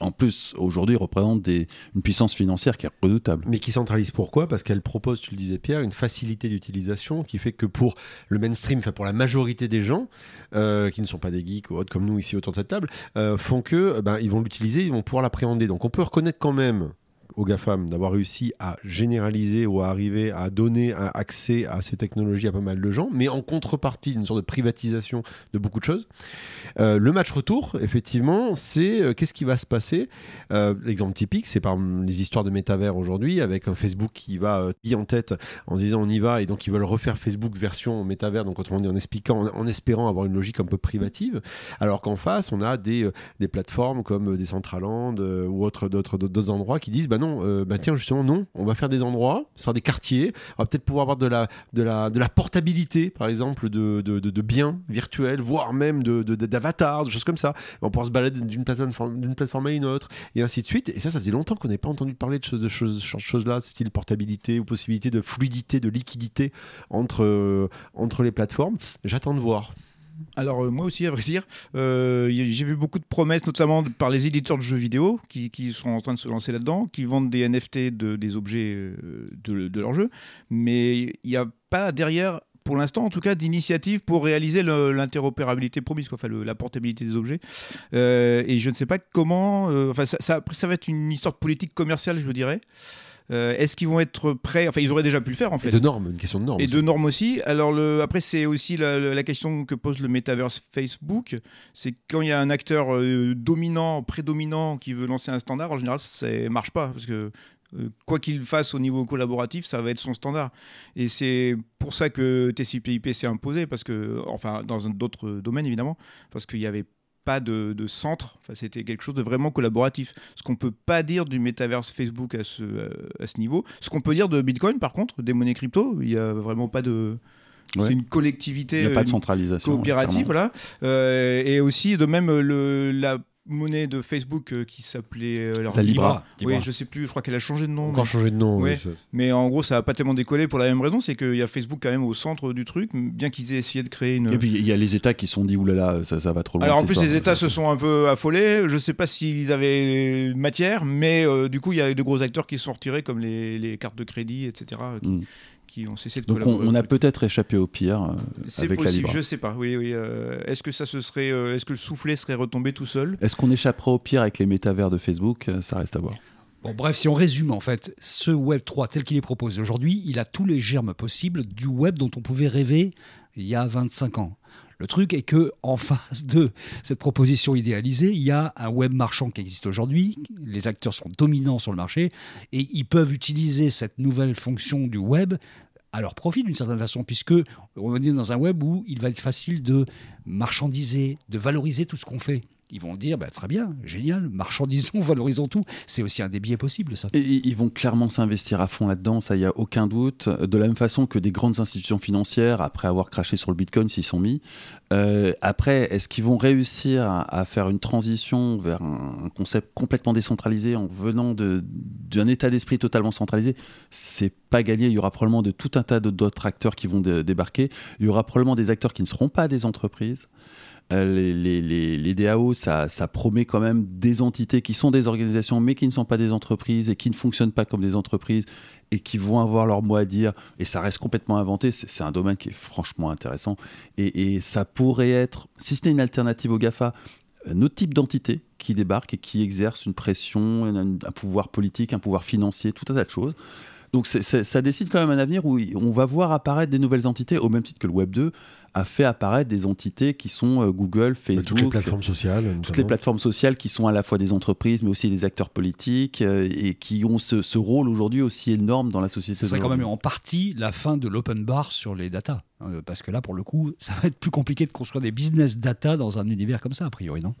en plus, aujourd'hui, représentent une puissance financière qui est redoutable. Mais qui centralise pourquoi? Parce qu'elle propose, tu le disais Pierre, une facilité d'utilisation qui fait que pour le mainstream, enfin pour la majorité des gens, euh, qui ne sont pas des geeks ou autres comme nous ici autour de cette table, euh, font que ben, ils vont l'utiliser, ils vont pouvoir l'appréhender. Donc on peut reconnaître quand même aux GAFAM d'avoir réussi à généraliser ou à arriver à donner un accès à ces technologies à pas mal de gens, mais en contrepartie d'une sorte de privatisation de beaucoup de choses. Euh, le match retour, effectivement, c'est euh, qu'est-ce qui va se passer? Euh, L'exemple typique, c'est par les histoires de métavers aujourd'hui, avec un Facebook qui va en tête en se disant on y va, et donc ils veulent refaire Facebook version métavers, donc autrement dit en expliquant, en, espérant avoir une logique un peu privative, alors qu'en face, on a des, des plateformes comme euh, Decentraland ou autres d'autres endroits qui disent bah bah non, euh, bah tiens, justement, non, on va faire des endroits, ce sera des quartiers, on va peut-être pouvoir avoir de la, de la, de la portabilité, par exemple, de, de, biens virtuels, voire même de, de, de- d'avatars, de choses comme ça. On pouvoir se balader d'une plateforme, plateforme à une autre, et ainsi de suite. Et ça, ça faisait longtemps qu'on n'avait pas entendu parler de, choses- de choses, ce choses-là, style portabilité ou possibilité de fluidité, de liquidité entre, euh, entre les plateformes. J'attends de voir. Alors euh, moi aussi, à vrai dire, euh, j'ai vu beaucoup de promesses, notamment par les éditeurs de jeux vidéo qui, sont en train de se lancer là-dedans, qui vendent des NFT de, des objets euh, de, de leurs jeux, mais il n'y a pas derrière, pour l'instant en tout cas, d'initiative pour réaliser l'interopérabilité promise, quoi, enfin la portabilité des objets. Et je ne sais pas comment, enfin ça, ça, après, ça va être une histoire de politique commerciale, je dirais. Euh, Est-ce qu'ils vont être prêts Enfin, ils auraient déjà pu le faire en fait. Et de normes, une question de normes. Et aussi. de normes aussi. Alors le, après, c'est aussi la, question que pose le metaverse Facebook. C'est quand il y a un acteur euh, dominant, prédominant, qui veut lancer un standard, en général, ça ne marche pas. Parce que euh, quoi qu'il fasse au niveau collaboratif, ça va être son standard. Et c'est pour ça que TCP/IP s'est imposé, parce que, enfin, dans d'autres domaines évidemment, parce qu'il n'y avait pas de, de centre, enfin, c'était quelque chose de vraiment collaboratif. Ce qu'on peut pas dire du metaverse Facebook à ce, euh, à ce niveau. Ce qu'on peut dire de Bitcoin, par contre, des monnaies crypto, il n'y a vraiment pas de... Ouais. C'est une collectivité Il n'y a pas de centralisation. coopérative, clairement. voilà. Euh, et aussi, de même, le, la monnaie de Facebook euh, qui s'appelait euh, La Libra. Oui, je sais plus, je crois qu'elle a changé de nom. Encore mais- changé de nom. Ouais. oui, Mais en gros, ça n'a pas tellement décollé pour la même raison, c'est qu'il y a Facebook quand même au centre du truc, bien qu'ils aient essayé de créer une. Et puis il y a les États qui se sont dit oulala, ça, ça va trop loin. Alors en plus, histoire. les États se sont un peu affolés. Je sais pas s'ils avaient matière, mais euh, du coup, il y a de gros acteurs qui se sont retirés, comme les, les cartes de crédit, etc., qui, Mm. Qui ont cessé de Donc on, collaborer. on a truc. peut-être échappé au pire euh, C'est avec la possible, Libra. je sais pas. Oui, oui. euh, est-ce que ça se serait, euh, est-ce que le soufflet serait retombé tout seul? Est-ce qu'on échappera au pire avec les métavers de Facebook? Euh, Ça reste à voir. Bon, bref, si on résume, en fait, ce Web 3 tel qu'il est proposé aujourd'hui, il a tous les germes possibles du web dont on pouvait rêver il y a 25 ans. Le truc est que en <laughs> face de cette proposition idéalisée, il y a un web marchand qui existe aujourd'hui. Les acteurs sont dominants sur le marché et ils peuvent utiliser cette nouvelle fonction du web à leur profit d'une certaine façon, puisque on est dans un web où il va être facile de marchandiser, de valoriser tout ce qu'on fait. Ils vont dire, bah, très bien, génial, marchandisons, <laughs> valorisons tout. C'est aussi un des biais possibles, ça. Et ils vont clairement s'investir à fond là-dedans, ça y a aucun doute. De la même façon que des grandes institutions financières, après avoir craché sur le Bitcoin, s'y sont mis. Euh, après, est-ce qu'ils vont réussir à, faire une transition vers un, concept complètement décentralisé en venant d'un état d'esprit totalement centralisé? C'est pas gagné. Il y aura probablement de tout un tas d'autres acteurs qui vont dé- débarquer. Il y aura probablement des acteurs qui ne seront pas des entreprises. Euh, les, DAO, ça, promet quand même des entités qui sont des organisations, mais qui ne sont pas des entreprises et qui ne fonctionnent pas comme des entreprises et qui vont avoir leur mot à dire. Et ça reste complètement inventé. C'est un domaine qui est franchement intéressant. Et, ça pourrait être, si c'était une alternative au GAFA, un autre type d'entité qui débarque et qui exerce une pression, un, pouvoir politique, un pouvoir financier, tout un tas de choses. Donc ça décide quand même un avenir où on va voir apparaître des nouvelles entités, au même titre que le Web 2 a fait apparaître des entités qui sont euh, Google, Facebook, Toutes les plateformes sociales. toutes les plateformes sociales qui sont à la fois des entreprises, mais aussi des acteurs politiques, euh, et qui ont ce, ce rôle aujourd'hui aussi énorme dans la société. Ce serait quand même en partie la fin de l'open bar sur les data. Euh, parce que là, pour le coup, <laughs> ça va être plus compliqué de construire des business data dans un univers comme ça, a priori, non?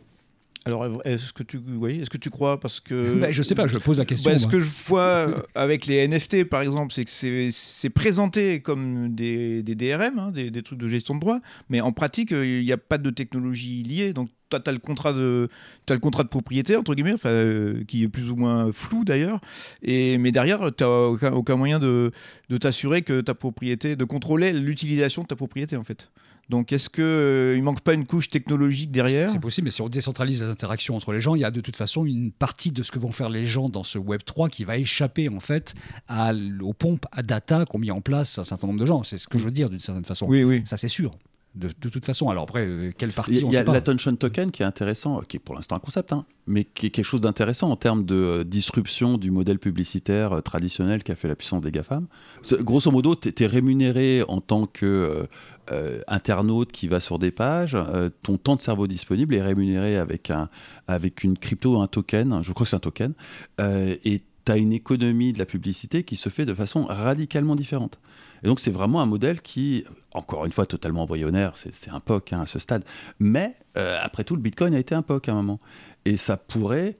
Alors, est-ce que tu, oui, est-ce que tu crois parce que <laughs> Ben, Je sais pas, je pose la question. Bah, ce que je vois euh, avec les NFT, par exemple, c'est que c'est- présenté comme des, des DRM, hein, des, des trucs de gestion de droit, mais en pratique, euh, il n'y a pas de technologie liée. Donc, toi, tu as le contrat de as le contrat de propriété entre guillemets, euh, qui est plus ou moins flou d'ailleurs. Et mais derrière, tu n'as aucun, aucun moyen de, de t'assurer que ta propriété, de contrôler l'utilisation de ta propriété en fait. Donc, est-ce que euh, il manque pas une couche technologique derrière C'est possible, mais si on décentralise les interactions entre les gens, il y a de toute façon une partie de ce que vont faire les gens dans ce Web 3 qui va échapper en fait à, aux pompes à data qu'ont mis en place un certain nombre de gens. C'est ce que je veux dire d'une certaine façon. Oui, oui. Ça, c'est sûr. De, de toute façon. Alors après, euh, quelle partie Il y a- l'attention token qui est intéressant, qui est pour l'instant un concept, hein, mais qui est quelque chose d'intéressant en termes de euh, disruption du modèle publicitaire euh, traditionnel qui a fait la puissance des GAFAM. Grosso modo, tu es rémunéré en tant que euh, internaute qui va sur des pages, euh, ton temps de cerveau disponible est rémunéré avec, un, avec une crypto, un token, je crois que c'est un token, euh, et tu as une économie de la publicité qui se fait de façon radicalement différente. Et donc c'est vraiment un modèle qui, encore une fois, totalement embryonnaire, c'est c'est un POC hein, à ce stade, mais euh, après tout, le Bitcoin a été un POC à un moment. Et ça pourrait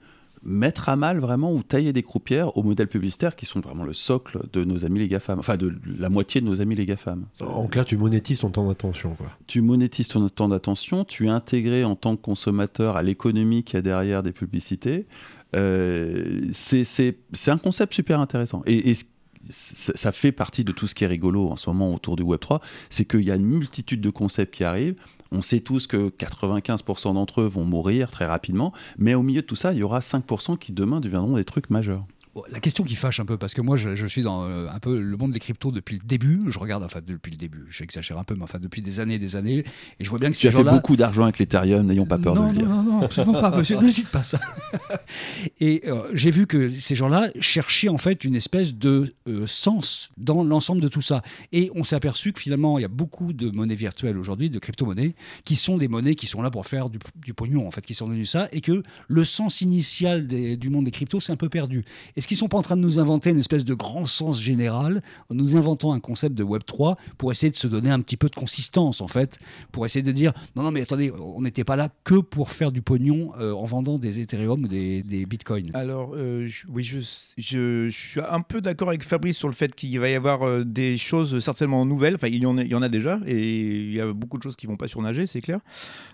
mettre à mal vraiment ou tailler des croupières aux modèles publicitaires qui sont vraiment le socle de nos amis les GAFAM, enfin de la moitié de nos amis les GAFAM. En clair, tu monétises ton temps d'attention. Quoi. Tu monétises ton temps d'attention, tu es intégré en tant que consommateur à l'économie qu'il y a derrière des publicités. Euh, c'est un concept super intéressant. Et, et ça fait partie de tout ce qui est rigolo en ce moment autour du Web3, c'est qu'il y a une multitude de concepts qui arrivent. On sait tous que 95% d'entre eux vont mourir très rapidement, mais au milieu de tout ça, il y aura 5% qui demain deviendront des trucs majeurs la question qui fâche un peu, parce que moi je, suis dans euh, un peu le monde des cryptos depuis le début. Je regarde, enfin depuis le début, j'exagère un peu, mais enfin depuis des années et des années. Et je vois bien que tu as fait beaucoup d'argent avec l'Ethereum, n'ayons pas peur de le dire. Non, non, non, absolument pas, monsieur, <laughs> ne cite pas ça. <laughs> et euh, j'ai vu que ces gens-là cherchaient en fait une espèce de euh, sens dans l'ensemble de tout ça. Et on s'est aperçu que finalement, il y a beaucoup de monnaies virtuelles aujourd'hui, de crypto-monnaies, qui sont des monnaies qui sont là pour faire du, pognon, en fait, qui sont devenues ça, et que le sens initial du monde des cryptos, c'est un peu perdu. Est-ce sont pas en train de nous inventer une espèce de grand sens général. Nous inventons un concept de Web 3 pour essayer de se donner un petit peu de consistance, en fait, pour essayer de dire non, non, mais attendez, on n'était pas là que pour faire du pognon euh, en vendant des Ethereum ou des, des Bitcoins. Alors, euh, oui, je, je, suis un peu d'accord avec Fabrice sur le fait qu'il va y avoir euh, des choses certainement nouvelles. Enfin, il y, en a, il y en a déjà et il y a beaucoup de choses qui vont pas surnager, c'est clair.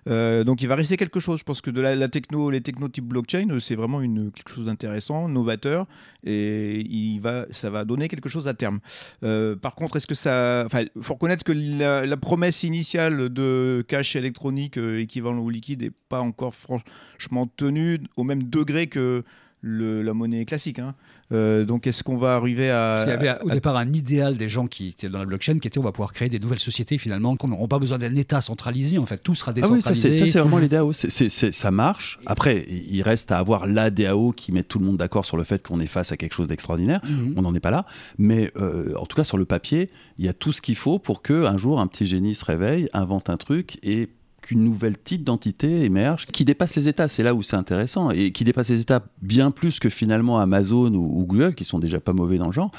donc, il va rester quelque chose. Je pense que de la, techno, les techno type blockchain, c'est vraiment une, quelque chose d'intéressant, novateur et il va, ça va donner quelque chose à terme. Euh, par contre, est-ce que ça. Il faut reconnaître que la, promesse initiale de cash électronique euh, équivalent au liquide n'est pas encore franchement tenue au même degré que la monnaie classique. Hein. Euh, donc, est-ce qu'on va arriver à. Parce qu'il y avait au départ un idéal des gens qui étaient dans la blockchain qui était on va pouvoir créer des nouvelles sociétés finalement, qu'on n'aura pas besoin d'un État centralisé, en fait, tout sera décentralisé. Ah oui, ça, c'est vraiment les DAO. ça marche. Après, il reste à avoir la DAO qui met tout le monde d'accord sur le fait qu'on est face à quelque chose d'extraordinaire. Mhm. On n'en est pas là. Mais euh, en tout cas, sur le papier, il y a tout ce qu'il faut pour qu'un jour, un petit génie se réveille, invente un truc et qu'une nouvelle type d'entité émerge qui dépasse les États. C'est là où c'est intéressant et qui dépasse les États bien plus que finalement Amazon ou, Google, qui sont déjà pas mauvais dans le genre,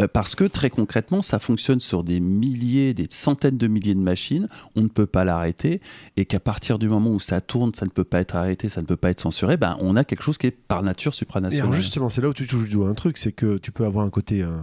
euh, parce que très concrètement, ça fonctionne sur des milliers, des centaines de milliers de machines. On ne peut pas l'arrêter et qu'à partir du moment où ça tourne, ça ne peut pas être arrêté, ça ne peut pas être censuré. Ben, on a quelque chose qui est par nature supranational. Et justement, c'est là où tu touches du doigt un truc, c'est que tu peux avoir un côté, un,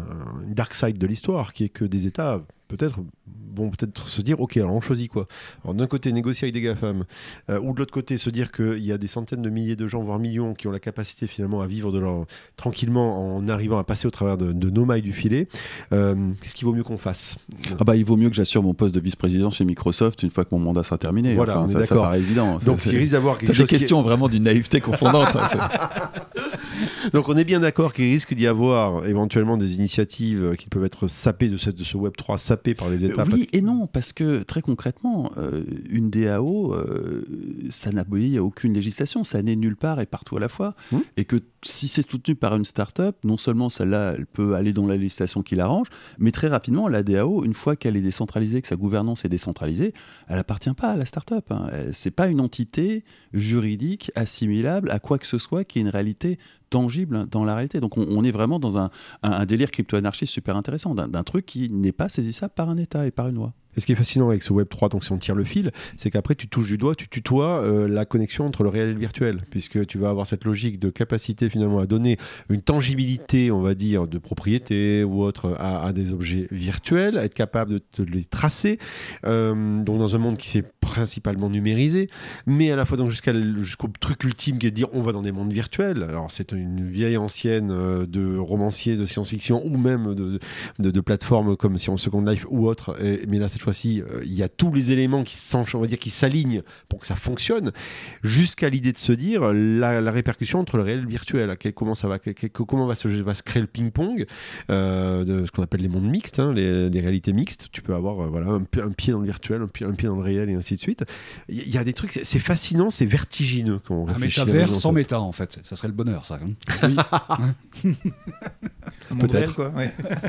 dark side de l'histoire, qui est que des États peut-être bon peut-être se dire ok alors on choisit quoi. Alors d'un côté négocier avec des GAFAM euh, ou de l'autre côté se dire qu'il y a des centaines de milliers de gens voire millions qui ont la capacité finalement à vivre de leur tranquillement en arrivant à passer au travers de, nos mailles du filet euh, qu'est-ce qu'il vaut mieux qu'on fasse? Ah bah il vaut mieux que j'assure mon poste de vice-président chez Microsoft une fois que mon mandat sera terminé. Voilà ça, ça, paraît évident. Donc il risque d'avoir quelque chose des questions vraiment d'une naïveté confondante hein, <laughs> donc on est bien d'accord qu'il risque d'y avoir éventuellement des initiatives qui peuvent être sapées de, cette, de ce Web 3 par les États Oui et non, parce que très concrètement, euh, une DAO, euh, ça n'aboutit à aucune législation, ça n'est nulle part et partout à la fois. Mmh. Et que si c'est soutenu par une start-up, non seulement celle-là, elle peut aller dans la législation qui l'arrange, mais très rapidement, la DAO, une fois qu'elle est décentralisée, que sa gouvernance est décentralisée, elle appartient pas à la start-up. Hein. C'est pas une entité juridique assimilable à quoi que ce soit qui est une réalité tangible dans la réalité. Donc on, est vraiment dans un, un délire crypto-anarchiste super intéressant, d'un truc qui n'est pas saisissable par un État et par une loi. Et ce qui est fascinant avec ce Web 3, donc si on tire le fil, c'est qu'après tu touches du doigt, tu tutoies euh, la connexion entre le réel et le virtuel, puisque tu vas avoir cette logique de capacité finalement à donner une tangibilité, on va dire, de propriété ou autre à, des objets virtuels, à être capable de, les tracer, euh, donc dans un monde qui s'est principalement numérisé, mais à la fois donc jusqu'au truc ultime qui est de dire on va dans des mondes virtuels. Alors c'est une vieille ancienne euh, de romancier de science-fiction ou même de, de, comme on Second Life ou autre, mais là cette fois fois-ci, euh, il y a tous les éléments qui on va dire, qui s'alignent pour que ça fonctionne, jusqu'à l'idée de se dire la, répercussion entre le réel et le virtuel. comment ça va, comment va se, va se créer le ping-pong euh, de ce qu'on appelle les mondes mixtes, hein, les, réalités mixtes. Tu peux avoir voilà un, pied dans le virtuel, un pied, un pied, dans le réel et ainsi de suite. Il y, a des trucs, c'est fascinant, c'est vertigineux quand on Un métavers sans méta en fait, ça serait le bonheur ça. Hein. <laughs> Oui. Peut-être quoi.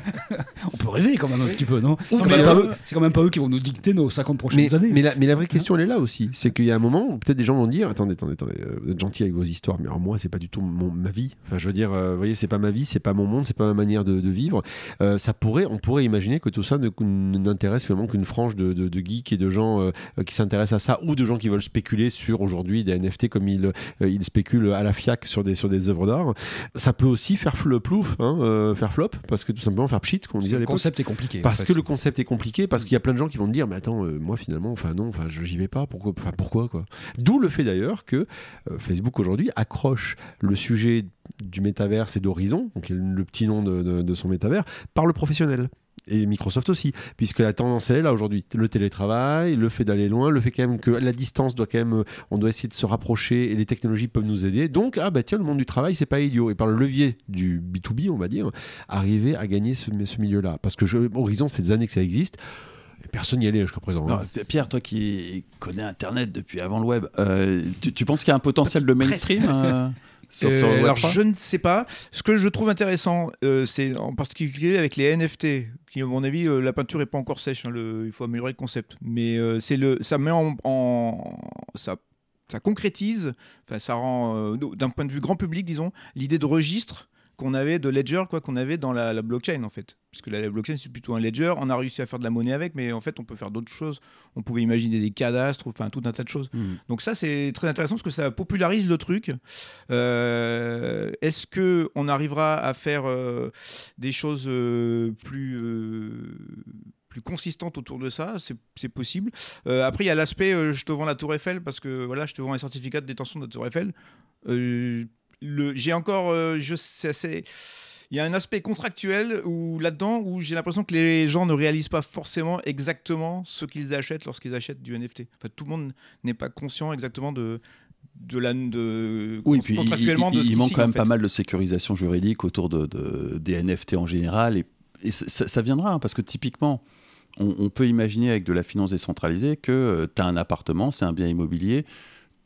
<laughs> on peut rêver quand même un petit peu, non C'est quand même pas eux qui vont nous dicter nos 50 prochaines années. Mais la, mais la vraie question, elle est là aussi. C'est qu'il y a un moment où peut-être des gens vont dire Attendez, attendez, attendez, euh, vous êtes gentil avec vos histoires, mais alors moi, c'est pas du tout mon, ma vie. Enfin, je veux dire, euh, vous voyez, c'est pas ma vie, c'est pas mon monde, c'est pas ma manière de, vivre. Euh, ça pourrait, on pourrait imaginer que tout ça n'intéresse finalement qu'une frange de, de, geeks et de gens qui s'intéressent à ça ou de gens qui veulent spéculer sur aujourd'hui des NFT comme ils, euh, ils spéculent à la FIAC sur des, sur des œuvres d'art. Ça peut aussi faire le plouf, hein, euh, faire flop, parce que tout simplement faire pchit, qu'on disait à Le concept est compliqué. Parce en fait. que le concept est compliqué, parce qu'il y a plein de gens qui vont te dire, mais attends, euh, moi finalement, enfin non, enfin je j'y vais pas, pourquoi, enfin pourquoi quoi. D'où le fait d'ailleurs que euh, Facebook aujourd'hui accroche le sujet du métaverse et d'Horizon, donc le petit nom de, de- de son métavers, par le professionnel. Et Microsoft aussi, puisque la tendance elle est là aujourd'hui. Le télétravail, le fait d'aller loin, le fait quand même que la distance doit quand même, euh, on doit essayer de se rapprocher et les technologies peuvent nous aider. Donc ah bah tiens le monde du travail c'est pas idiot. Et par le levier du B2B on va dire, arriver à gagner ce, ce milieu-là. Parce que je, Horizon fait des années que ça existe. Et personne n'y allait jusqu'à présent. hein. Pierre, toi qui connais Internet depuis avant le web, euh, tu, tu penses qu'il y a un potentiel de mainstream euh, <laughs> sur, sur le web alors 3? je ne sais pas. Ce que je trouve intéressant, euh, c'est en particulier avec les NFT, qui à mon avis euh, la peinture est pas encore sèche. hein, le- il faut améliorer le concept. Mais euh, c'est le, ça met en, en- ça, ça concrétise, enfin ça rend euh, d'un point de vue grand public, disons, l'idée de registre qu'on avait de ledger quoi qu'on avait dans la, la blockchain en fait puisque la, la blockchain c'est plutôt un ledger on a réussi à faire de la monnaie avec mais en fait on peut faire d'autres choses on pouvait imaginer des cadastres enfin tout un tas de choses Hmm. donc ça, c'est très intéressant parce que ça popularise le truc. Euh, Est-ce que on arrivera à faire euh, des choses euh, plus plus consistantes autour de ça? C'est c'est possible. Euh, après, il y a l'aspect euh, je te vends la Tour Eiffel parce que voilà, je te vends un certificat de détention de la Tour Eiffel. Euh, le- J'ai encore, euh, je sais, c'est- il y a un aspect contractuel où là-dedans où j'ai l'impression que les gens ne réalisent pas forcément exactement ce qu'ils achètent lorsqu'ils achètent du NFT. Enfin, tout le monde n'est pas conscient exactement de de la de Oui, puis il, contractuellement il- de ce il qu'ils manque quand même en fait. pas mal de sécurisation juridique autour de, de- des NFT en général. Et, et ça, viendra, hein, parce que typiquement, on, on peut imaginer avec de la finance décentralisée que tu as un appartement, c'est un bien immobilier,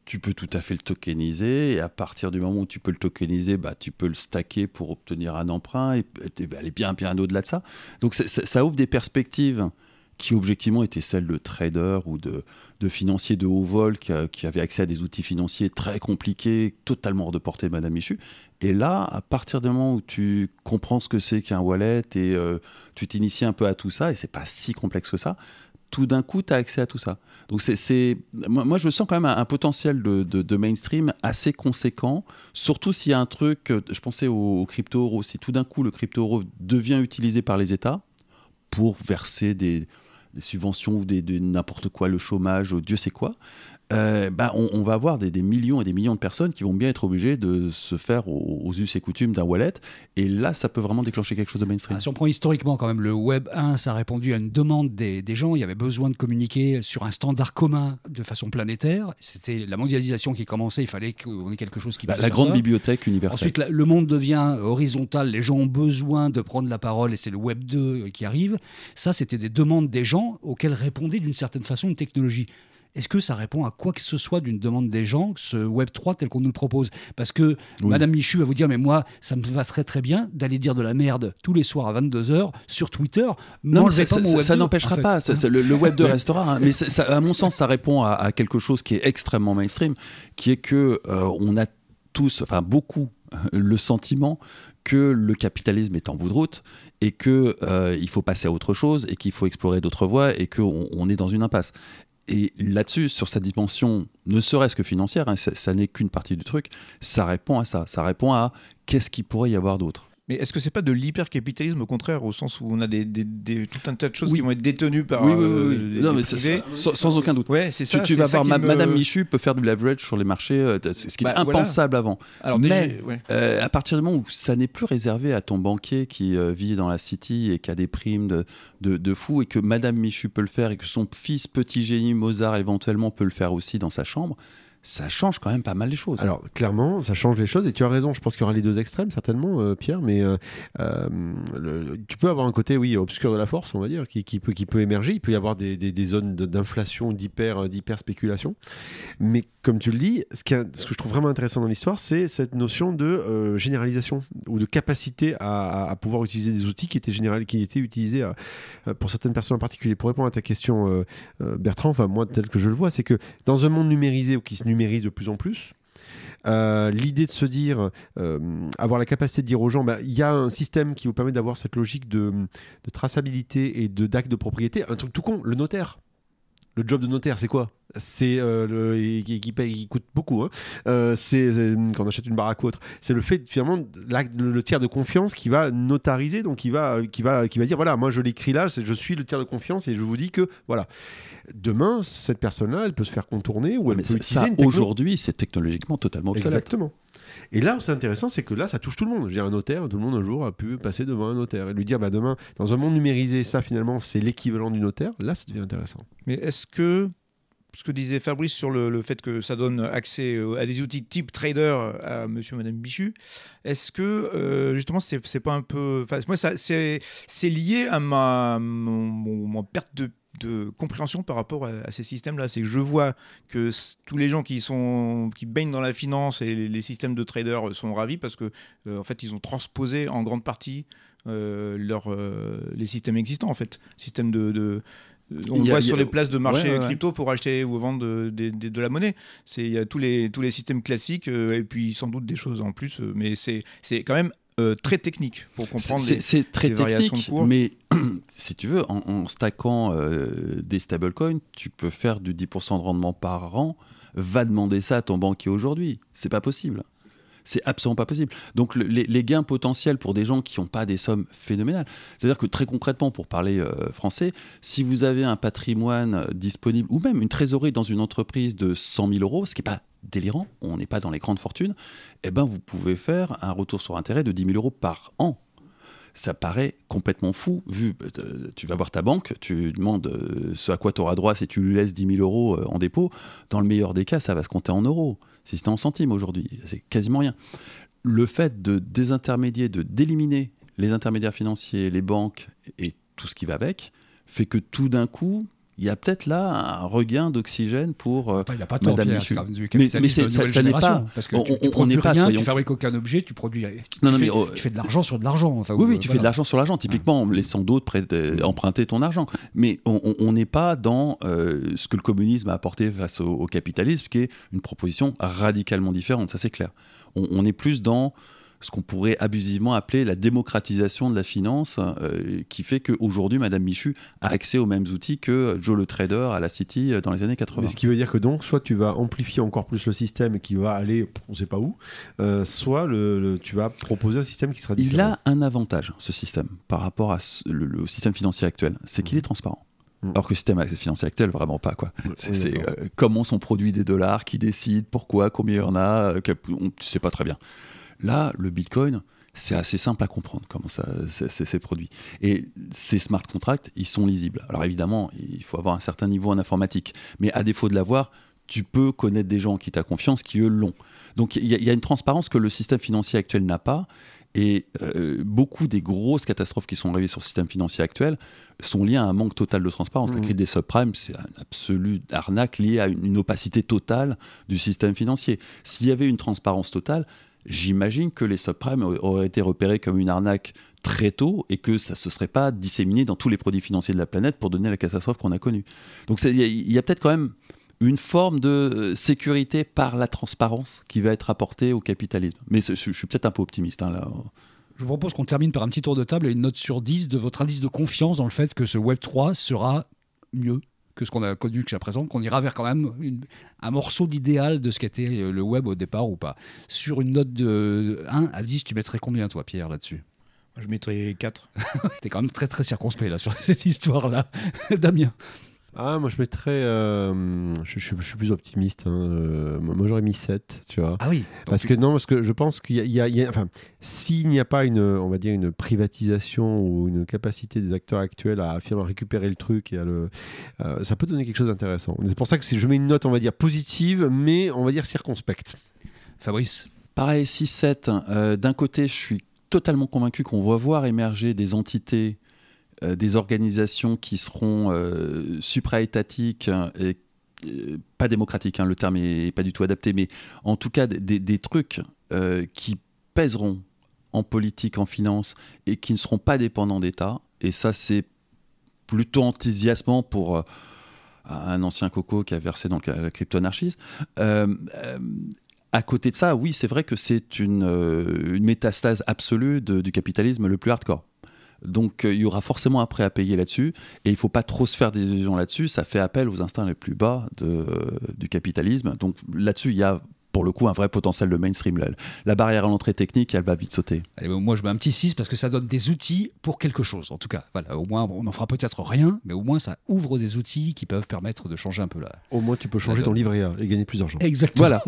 tu peux tout à fait le tokeniser, et à partir du moment où tu peux le tokeniser, bah, tu peux le stacker pour obtenir un emprunt, et, et aller bien, bien au-delà de ça. Donc ça- ouvre des perspectives qui objectivement étaient celles de traders ou de, de financiers de haut vol qui, a- qui avaient accès à des outils financiers très compliqués, totalement hors de portée Madame Michu. Et là, à partir du moment où tu comprends ce que c'est qu'un wallet et euh, tu t'inities un peu à tout ça, et c'est pas si complexe que ça, tout d'un coup, tu as accès à tout ça. Donc, c'est, moi, moi, je sens quand même un, potentiel de, de- mainstream assez conséquent, surtout s'il y a un truc, euh, je pensais au, crypto-euro, si tout d'un coup le crypto-euro devient utilisé par les États pour verser des, des subventions ou des, de n'importe quoi, le chômage, ou Dieu sait quoi, euh, bah, on, on va avoir des, des millions et des millions de personnes qui vont bien être obligées de se faire aux, aux us et coutumes d'un wallet. Et là, ça peut vraiment déclencher quelque chose de mainstream. Ah, si on prend historiquement quand même, le Web 1, ça a répondu à une demande des, des gens. Il y avait besoin de communiquer sur un standard commun de façon planétaire. C'était la mondialisation qui commençait. Il fallait qu'on ait quelque chose qui Bah, la faire grande ça. bibliothèque universelle. Ensuite, la- le monde devient horizontal, les gens ont besoin de prendre la parole et c'est le Web 2 qui arrive. Ça, c'était des demandes des gens auxquelles répondait d'une certaine façon une technologie. Est-ce que ça répond à quoi que ce soit d'une demande des gens, ce Web 3 tel qu'on nous le propose? Parce que Oui. Madame Michu va vous dire, mais moi, ça me va très très bien d'aller dire de la merde tous les soirs à 22h sur Twitter. Non, mais ça, pas mon ça- Web ça 2, n'empêchera pas. Ça- ça- le, le web 2 <laughs> restera. hein. mais ça- à mon sens, ça répond à, à quelque chose qui est extrêmement mainstream, qui est que euh, on a tous, enfin beaucoup, le sentiment que le capitalisme est en bout de route et que euh, il faut passer à autre chose et qu'il faut explorer d'autres voies et qu'on on est dans une impasse. Et là-dessus, sur sa dimension, ne serait-ce que financière, hein, ça, ça n'est qu'une partie du truc, ça répond à ça. Ça répond à qu'est-ce qu'il pourrait y avoir d'autre. Mais est-ce que c'est pas de l'hypercapitalisme au contraire, au sens où on a des, des- des- tout un tas de choses Oui. qui vont être détenues par oui, oui, euh, oui, oui. des- Non, mais ça- sans, sans aucun doute. Ouais, Tu, ça. tu vas ça voir, ma- me- Madame Michu peut faire du leverage sur les marchés, euh, ce qui Bah, est voilà. impensable avant. Alors, Mais- ouais. Euh, à partir du moment où ça n'est plus réservé à ton banquier qui euh, vit dans la city et qui a des primes de, de, de fou, et que Madame Michu peut le faire, et que son fils petit génie Mozart éventuellement peut le faire aussi dans sa chambre, ça change quand même pas mal les choses. Alors, clairement, ça change les choses et tu as raison. Je pense qu'il y aura les deux extrêmes, certainement, euh, Pierre, mais euh, euh, tu peux avoir un côté, oui, obscur de la force, on va dire, qui, peut, émerger. Il peut y avoir des, zones d'inflation, d'hyper, d'hyper spéculation. Mais comme tu le dis, ce, que je trouve vraiment intéressant dans l'histoire, c'est cette notion de généralisation ou de capacité à, pouvoir utiliser des outils qui étaient, général, qui étaient utilisés pour certaines personnes en particulier. Pour répondre à ta question, Bertrand, enfin, moi, tel que je le vois, c'est que dans un monde numérisé ou qui se de plus en plus, euh, l'idée de se dire, euh, avoir la capacité de dire aux gens, bah, il y a un système qui vous permet d'avoir cette logique de, de traçabilité et de d'acte de propriété. Un truc tout con, le notaire. Le job de notaire, c'est quoi? C'est euh, qui, qui paye- qui coûte beaucoup. hein. Euh, c'est c'est- quand on achète une baraque ou autre. C'est le fait finalement le, le tiers de confiance qui va notariser, donc qui va qui va qui va dire voilà, moi je l'écris là, je suis le tiers de confiance et je vous dis que voilà. Demain, cette personne-là, elle peut se faire contourner ou elle Mais peut utiliser ça, une techno- aujourd'hui, c'est technologiquement totalement obsolète. Exactement. Et là où c'est intéressant, c'est que là, ça touche tout le monde. Je dire, un notaire, tout le monde un jour a pu passer devant un notaire et lui dire, bah demain, dans un monde numérisé, ça finalement, c'est l'équivalent du notaire. Là, ça devient intéressant. Mais est-ce que ce que disait Fabrice sur le, fait que ça donne accès euh, à des outils type trader à monsieur et madame Bichu, est-ce que euh, justement c'est pas un peu. Moi, c'est lié à ma, perte de, de compréhension par rapport à, à ces systèmes-là. C'est que je vois que tous les gens qui, sont, qui baignent dans la finance et les, les systèmes de traders sont ravis parce que euh, en fait, ils ont transposé en grande partie euh, leur, euh, les systèmes existants, en fait. Système de. de on a- voit a- sur les places de marché Ouais, ouais, ouais. crypto pour acheter ou vendre de, de- de- de la monnaie. C'est il y a tous les tous les systèmes classiques euh, et puis sans doute des choses en plus, euh, mais c'est c'est quand même euh, très technique pour comprendre. C'est les- c'est très les variations de cours. mais <clears throat> si tu veux, en, en stackant euh, des stablecoins, tu peux faire du 10% de rendement par an. Va demander ça à ton banquier aujourd'hui. C'est pas possible. C'est absolument pas possible. Donc le- les, les gains potentiels pour des gens qui n'ont pas des sommes phénoménales, c'est-à-dire que très concrètement, pour parler euh, français, si vous avez un patrimoine disponible ou même une trésorerie dans une entreprise de 100 000 euros, ce qui n'est pas délirant, on n'est pas dans les grandes fortunes, eh ben vous pouvez faire un retour sur intérêt de 10 000 euros par an. Ça paraît complètement fou, vu, euh, tu vas voir ta banque, tu demandes euh, ce à quoi tu auras droit si tu lui laisses 10 000 euros euh, en dépôt, dans le meilleur des cas, ça va se compter en euros, si c'était en centimes aujourd'hui, c'est quasiment rien. Le fait de désintermédier, de d'éliminer les intermédiaires financiers, les banques et tout ce qui va avec, fait que tout d'un coup, il y a peut-être là un regain d'oxygène pour... euh, Attends, il n'a pas tort, Madame Pierre, du Mais- ça- n'est pas- Parce que on- tu, tu on produis n'est pas, rien, soyons- tu fabriques aucun objet, tu produis. Tu, Non, non, fais, mais, oh, tu fais de l'argent sur de l'argent. Enfin, Oui, ou- oui, tu fais de l'argent sur l'argent, typiquement, en laissant d'autres prêter- emprunter ton argent. Mais on- n'est pas dans euh, ce que le communisme a apporté face au, au capitalisme, qui est une proposition radicalement différente, ça c'est clair. On, on est plus dans ce qu'on pourrait abusivement appeler la démocratisation de la finance, euh, qui fait qu'aujourd'hui, Madame Michu a accès aux mêmes outils que Joe le trader à la City euh, dans les années 80. Mais ce qui veut dire que donc, soit tu vas amplifier encore plus le système qui va aller, on ne sait pas où, euh, soit le, le- tu vas proposer un système qui sera Il différent. a un avantage, ce système, par rapport à ce- le, le système financier actuel, c'est qu'il est transparent. Mhm. Alors que le système financier actuel, vraiment pas. quoi. C'est euh, comment sont produits des dollars, qui décide, pourquoi, combien il y en a, que- on- tu sais pas très bien. Là, le Bitcoin, c'est assez simple à comprendre comment ça c'est- c'est c'est produit. Et ces smart contracts, ils sont lisibles. Alors évidemment, il faut avoir un certain niveau en informatique, mais à défaut de l'avoir, tu peux connaître des gens qui t'as confiance qui eux l'ont. Donc il y, a- il y a une transparence que le système financier actuel n'a pas. Et euh, beaucoup des grosses catastrophes qui sont arrivées sur le système financier actuel sont liées à un manque total de transparence. La Mhm. crise des subprimes, c'est un absolu arnaque liée à une, une opacité totale du système financier. S'il y avait une transparence totale, j'imagine que les subprimes auraient- été repérés comme une arnaque très tôt et que ça ne se serait pas disséminé dans tous les produits financiers de la planète pour donner la catastrophe qu'on a connue. Donc il y a, peut-être quand même une forme de euh, sécurité par la transparence qui va être apportée au capitalisme. Mais je, suis peut-être un peu optimiste hein, là. Je vous propose qu'on termine par un petit tour de table et une note sur 10 de votre indice de confiance dans le fait que ce Web 3 sera mieux que ce qu'on a connu jusqu'à présent, qu'on ira vers quand même une- un morceau d'idéal de ce qu'était euh, le web au départ ou pas. Sur une note de 1 à 10, tu mettrais combien toi Pierre là-dessus? Je mettrais 4. <laughs> T'es quand même très très circonspect là sur <laughs> cette histoire-là. <laughs> Damien Ah, moi je mettrais. euh, je, je- je suis plus optimiste. hein, euh, moi j'aurais mis 7, tu vois. Ah oui. Parce que non, parce que je pense qu'il y a, y y enfin, s'il n'y a pas une, on va dire une privatisation ou une capacité des acteurs actuels à récupérer le truc et à le, euh, ça peut donner quelque chose d'intéressant. C'est pour ça que si je mets une note, on va dire positive, mais on va dire circonspecte. Fabrice Pareil, 6-7. euh, D'un côté, je suis totalement convaincu qu'on va voir émerger des entités, des organisations qui seront euh, supra-étatiques hein, et euh, pas démocratiques, hein, le terme est pas du tout adapté, mais en tout cas des, trucs euh, qui pèseront en politique, en finance et qui ne seront pas dépendants d'État. Et ça, c'est plutôt enthousiasmant pour euh, un ancien coco qui a versé dans la crypto-anarchisme. Euh, euh, à côté de ça, oui, c'est vrai que c'est une, euh, métastase absolue du capitalisme le plus hardcore. Donc euh, il y aura forcément un prêt à payer là-dessus, et il faut pas trop se faire des illusions là-dessus. Ça fait appel aux instincts les plus bas du capitalisme. Donc là-dessus, il y a pour le coup un vrai potentiel de mainstream. La, la barrière à l'entrée technique, elle va vite sauter. Et ben, moi, je mets un petit 6 parce que ça donne des outils pour quelque chose. En tout cas, voilà, au moins, on n'en fera peut-être rien, mais au moins, ça ouvre des outils qui peuvent permettre de changer un peu la. Au moins, tu peux changer ton livret A et gagner plus d'argent. Exactement. Voilà.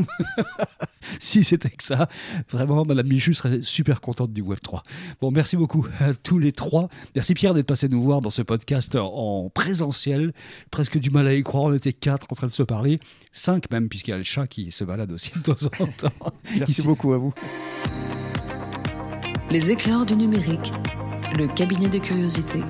<laughs> si c'était que ça, vraiment, Madame Michu serait super contente du Web 3. Bon, merci beaucoup à tous les trois. Merci Pierre d'être passé nous voir dans ce podcast en présentiel. Presque du mal à y croire. On était quatre en train de se parler, cinq même, puisqu'il y a le chat qui se balade aussi de temps en temps. Merci Ici. beaucoup à vous. Les éclairs du numérique, le cabinet de curiosité.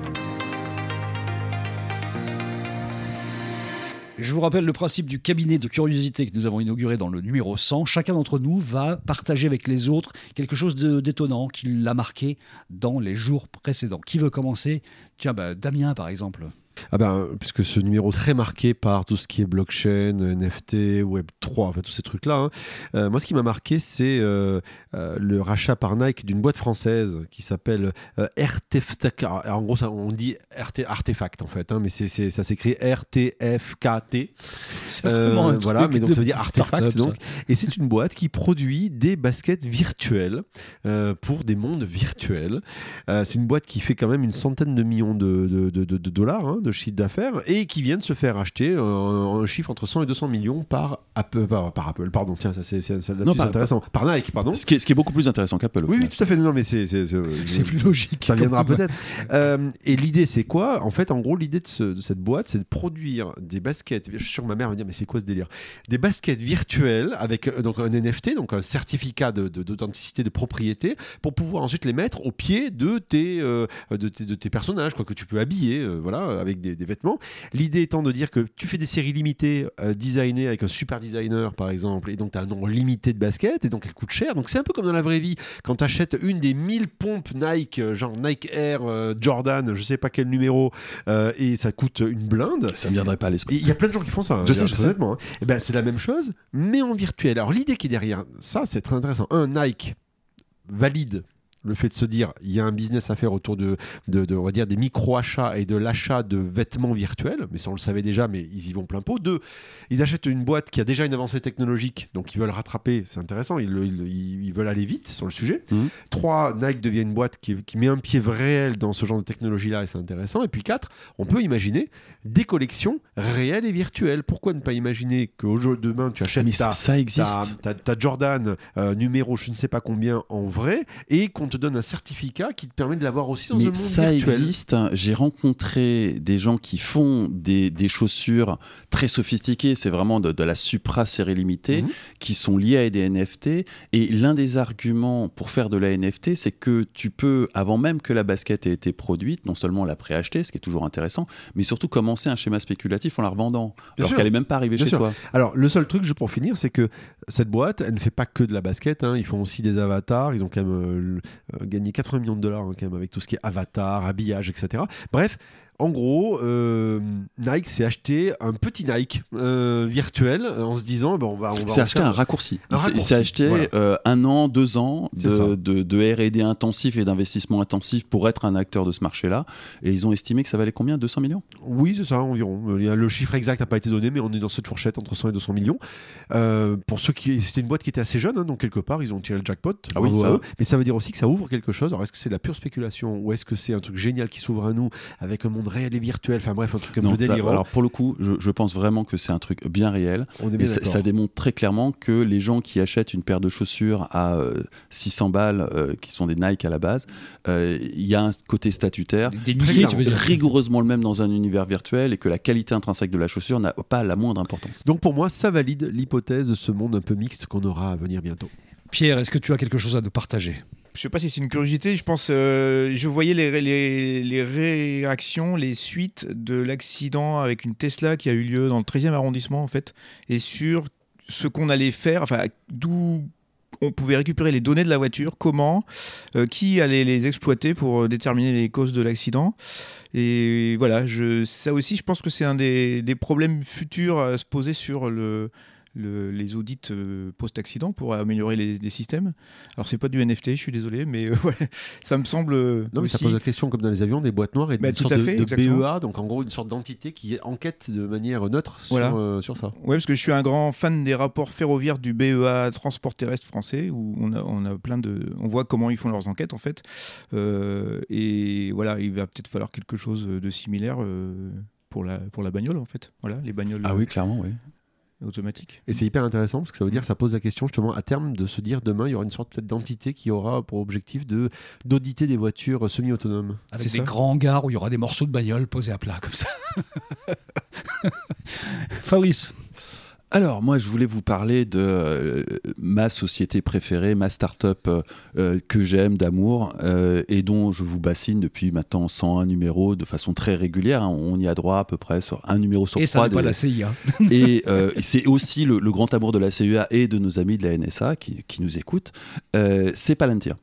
Je vous rappelle le principe du cabinet de curiosité que nous avons inauguré dans le numéro 100. Chacun d'entre nous va partager avec les autres quelque chose de- d'étonnant qui l'a marqué dans les jours précédents. Qui veut commencer? Tiens, bah, Damien par exemple. Ah ben, puisque ce numéro est très marqué par tout ce qui est blockchain, NFT, Web3, enfin tous ces trucs-là. hein. Euh, moi, ce qui m'a marqué, c'est euh, euh, le rachat par Nike d'une boîte française qui s'appelle RTFKT. Alors, En gros, ça, on dit RT, Artefact en fait, hein, mais c'est, ça s'écrit RTFKT. C'est vraiment un voilà, mais donc ça veut dire artefact. Donc, et c'est une boîte qui produit des baskets virtuelles pour des mondes virtuels. C'est une boîte qui fait quand même une centaine de millions de, de- de- de- de dollars hein, de chiffre d'affaires et qui vient de se faire acheter euh, un chiffre entre 100 et 200 millions par Apple. Par, par Apple, pardon, tiens, ça c'est, intéressant. Par Nike, pardon. Ce qui, est, ce qui est beaucoup plus intéressant qu'Apple. Oui, tout à fait. Non, mais c'est. <laughs> c'est, plus logique. ça viendra peut-être. Euh, et l'idée, c'est quoi? En fait, en gros, l'idée de, ce- de cette boîte, c'est de produire des baskets. Je suis sûr que ma mère va me dire, mais c'est quoi ce délire? Des baskets virtuelles avec euh, donc un NFT, donc un certificat de- de- d'authenticité de, propriété, pour pouvoir ensuite les mettre au pied de tes, euh, de tes, de tes personnages, quoi, que tu peux habiller, euh, voilà, avec des, des vêtements. L'idée étant de dire que tu fais des séries limitées, euh, designées avec un super designer, par exemple, et donc tu as un nombre limité de baskets, et donc elles coûtent cher. Donc c'est un peu comme dans la vraie vie, quand tu achètes une des 1000 pompes Nike, euh, genre Nike Air euh, Jordan, je sais pas quel numéro, euh, et ça coûte une blinde. Ça ne viendrait pas à l'esprit. Il y a plein de gens qui font ça. hein, Je sais, je sais. hein. Eh ben, c'est la même chose, mais en virtuel. Alors l'idée qui est derrière ça, c'est très intéressant. Un Nike valide le fait de se dire il y a un business à faire autour de, de, de, on va dire des micro-achats et de l'achat de vêtements virtuels, mais ça on le savait déjà, mais ils y vont plein pot. Deux, ils achètent une boîte qui a déjà une avancée technologique, donc ils veulent rattraper, c'est intéressant, ils, ils- ils veulent aller vite sur le sujet. Mhm. Trois, Nike devient une boîte qui, qui met un pied réel dans ce genre de technologie-là et c'est intéressant. Et puis quatre, on peut imaginer des collections réelles et virtuelles. Pourquoi ne pas imaginer de demain tu achètes Mais ta, ça, ça existe. ta, ta- ta Jordan euh, numéro je ne sais pas combien en vrai et qu'on te donne un certificat qui te permet de l'avoir aussi dans un Mais monde ça virtuel. existe. J'ai rencontré des gens qui font des, des chaussures très sophistiquées, c'est vraiment de, de la supra série limitée, Mhm. qui sont liées à des NFT. Et l'un des arguments pour faire de la NFT, c'est que tu peux, avant même que la basket ait été produite, non seulement la préacheter, ce qui est toujours intéressant, mais surtout commencer un schéma spéculatif en la revendant, Bien alors qu'elle n'est même pas arrivée Bien chez sûr. toi. Alors, le seul truc, juste pour finir, c'est que cette boîte, elle ne fait pas que de la basket. hein. Ils font aussi des avatars. Ils ont quand même euh, euh, gagné 80 millions de dollars hein, quand même avec tout ce qui est avatar, habillage, etc. Bref. En gros, euh, Nike s'est acheté un petit Nike euh, virtuel en se disant bon, on va, on va acheté faire- un raccourci. Un Il s'est- acheté voilà. euh, un an, deux ans de, de, de R&D intensif et d'investissement intensif pour être un acteur de ce marché-là. Et ils ont estimé que ça valait combien? 200 millions? Oui, c'est ça, environ. Le chiffre exact n'a pas été donné, mais on est dans cette fourchette entre 100 et 200 millions. Pour ceux qui. C'était une boîte qui était assez jeune, hein, donc quelque part, ils ont tiré le jackpot. Ah oui, ça. Mais ça veut dire aussi que ça ouvre quelque chose. Alors, est-ce que c'est de la pure spéculation ou est-ce que c'est un truc génial qui s'ouvre à nous avec un monde réel et virtuel Enfin, bref, un truc un Non, peu délirant. Alors pour le coup, je, je pense vraiment que c'est un truc bien réel. on est Et bien ça, d'accord. ça démontre très clairement que les gens qui achètent une paire de chaussures à euh, 600 balles, euh, qui sont des Nike à la base, euh, il y a un côté statutaire Des milliers, tu veux dire. rigoureusement le même dans un univers virtuel et que la qualité intrinsèque de la chaussure n'a pas la moindre importance. Donc pour moi, ça valide l'hypothèse de ce monde un peu mixte qu'on aura à venir bientôt. Pierre, est-ce que tu as quelque chose à nous partager? Je sais pas si c'est une curiosité, je pense, euh, je voyais les, réactions, les suites de l'accident avec une Tesla qui a eu lieu dans le 13e arrondissement en fait, et sur ce qu'on allait faire, enfin d'où on pouvait récupérer les données de la voiture, comment, euh, qui allait les exploiter pour euh, déterminer les causes de l'accident. Et voilà, ça aussi, je pense que c'est un des problèmes futurs à se poser sur le, le- les audits euh, post-accident pour améliorer les, les systèmes. Alors c'est pas du NFT, je suis désolé, mais euh, <laughs> ouais, ça me semble euh, Non, mais ça pose la question, comme dans les avions, des boîtes noires et Bah, une tout sorte à de, fait, de exactement. BEA, donc en gros une sorte d'entité qui enquête de manière neutre sur, Voilà. euh, sur ça. Ouais, parce que je suis un grand fan des rapports ferroviaires du BEA Transport terrestre français, où on a, on a plein de, on voit comment ils font leurs enquêtes en fait. Euh, et voilà, il va peut-être falloir quelque chose de similaire euh, pour la pour la bagnole en fait. Voilà, les bagnoles Ah oui, clairement, oui. Automatiques. Et c'est hyper intéressant parce que ça veut dire que ça pose la question justement à terme de se dire demain il y aura une sorte peut-être d'entité qui aura pour objectif de d'auditer des voitures semi-autonomes. Avec C'est des ça. grands hangars où il y aura des morceaux de bagnole posés à plat comme ça. <laughs> <laughs> Fabrice, Alors, moi, je voulais vous parler de euh, ma société préférée, ma start-up euh, euh, que j'aime d'amour euh, et dont je vous bassine depuis maintenant 101 numéros de façon très régulière. hein. On y a droit à peu près sur un numéro sur et ça trois. n'est pas la CIA. <laughs> et c'est aussi le, le grand amour de la CEA et de nos amis de la NSA qui, qui nous écoutent, c'est Palantir.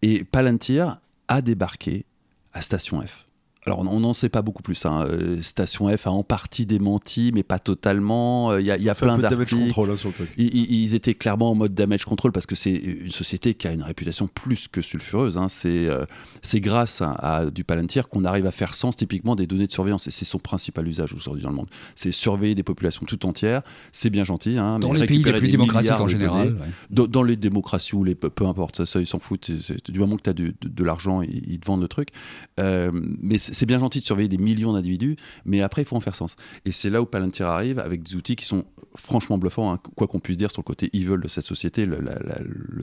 Et Palantir a débarqué à Station F. Alors, on- n'en sait pas beaucoup plus. hein. Euh, Station F a en partie démenti, mais pas totalement. Euh, Il y a, il y a plein d'articles. control hein. Ils, étaient clairement en mode damage control parce que c'est une société qui a une réputation plus que sulfureuse. hein. C'est euh, c'est grâce à, à du Palantir qu'on arrive à faire sens typiquement des données de surveillance. Et c'est son principal usage aujourd'hui dans le monde. C'est surveiller des populations tout entières. C'est bien gentil. hein, Dans mais les pays les plus démocratiques en général. ouais. dans, dans les démocraties ou les peu, importe, ça, ça, ils s'en foutent. C'est- c'est- du moment que tu as de, de l'argent, ils, ils te vendent le truc. Euh, mais c'est bien gentil de surveiller des millions d'individus, mais après, il faut en faire sens. Et c'est là où Palantir arrive avec des outils qui sont franchement bluffants, hein, quoi qu'on puisse dire sur le côté evil de cette société. Le,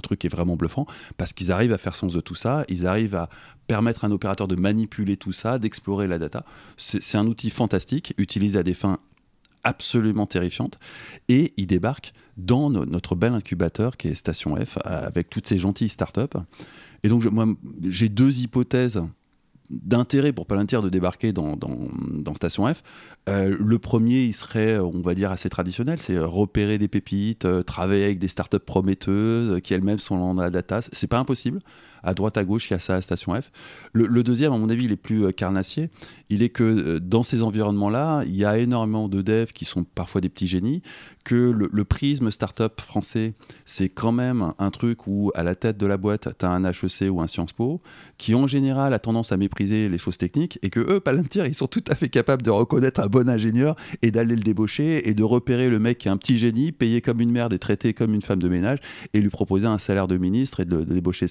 truc est vraiment bluffant parce qu'ils arrivent à faire sens de tout ça. Ils arrivent à permettre à un opérateur de manipuler tout ça, d'explorer la data. C'est un outil fantastique, utilisé à des fins absolument terrifiantes. Et il débarque dans no- notre bel incubateur qui est Station F, avec toutes ces gentilles startups. Et donc, moi, j'ai deux hypothèses d'intérêt pour Palantir de débarquer dans, dans, Station F. Euh, le premier, il serait, on va dire, assez traditionnel, c'est repérer des pépites, euh, travailler avec des startups prometteuses euh, qui elles-mêmes sont dans la data. C'est pas impossible. À droite, à gauche, il y a ça à Station F. Le, deuxième, à mon avis, il est plus euh, carnassier. Il est que euh, dans ces environnements-là, il y a énormément de devs qui sont parfois des petits génies, que le, le prisme startup français, c'est quand même un truc où à la tête de la boîte, tu as un HEC ou un Sciences Po, qui en général a tendance à mépriser les choses techniques, et que eux, Palantir, ils sont tout à fait capables de reconnaître un bon ingénieur et d'aller le débaucher et de repérer le mec qui est un petit génie, payé comme une merde et traité comme une femme de ménage, et lui proposer un salaire de ministre et de, de débaucher.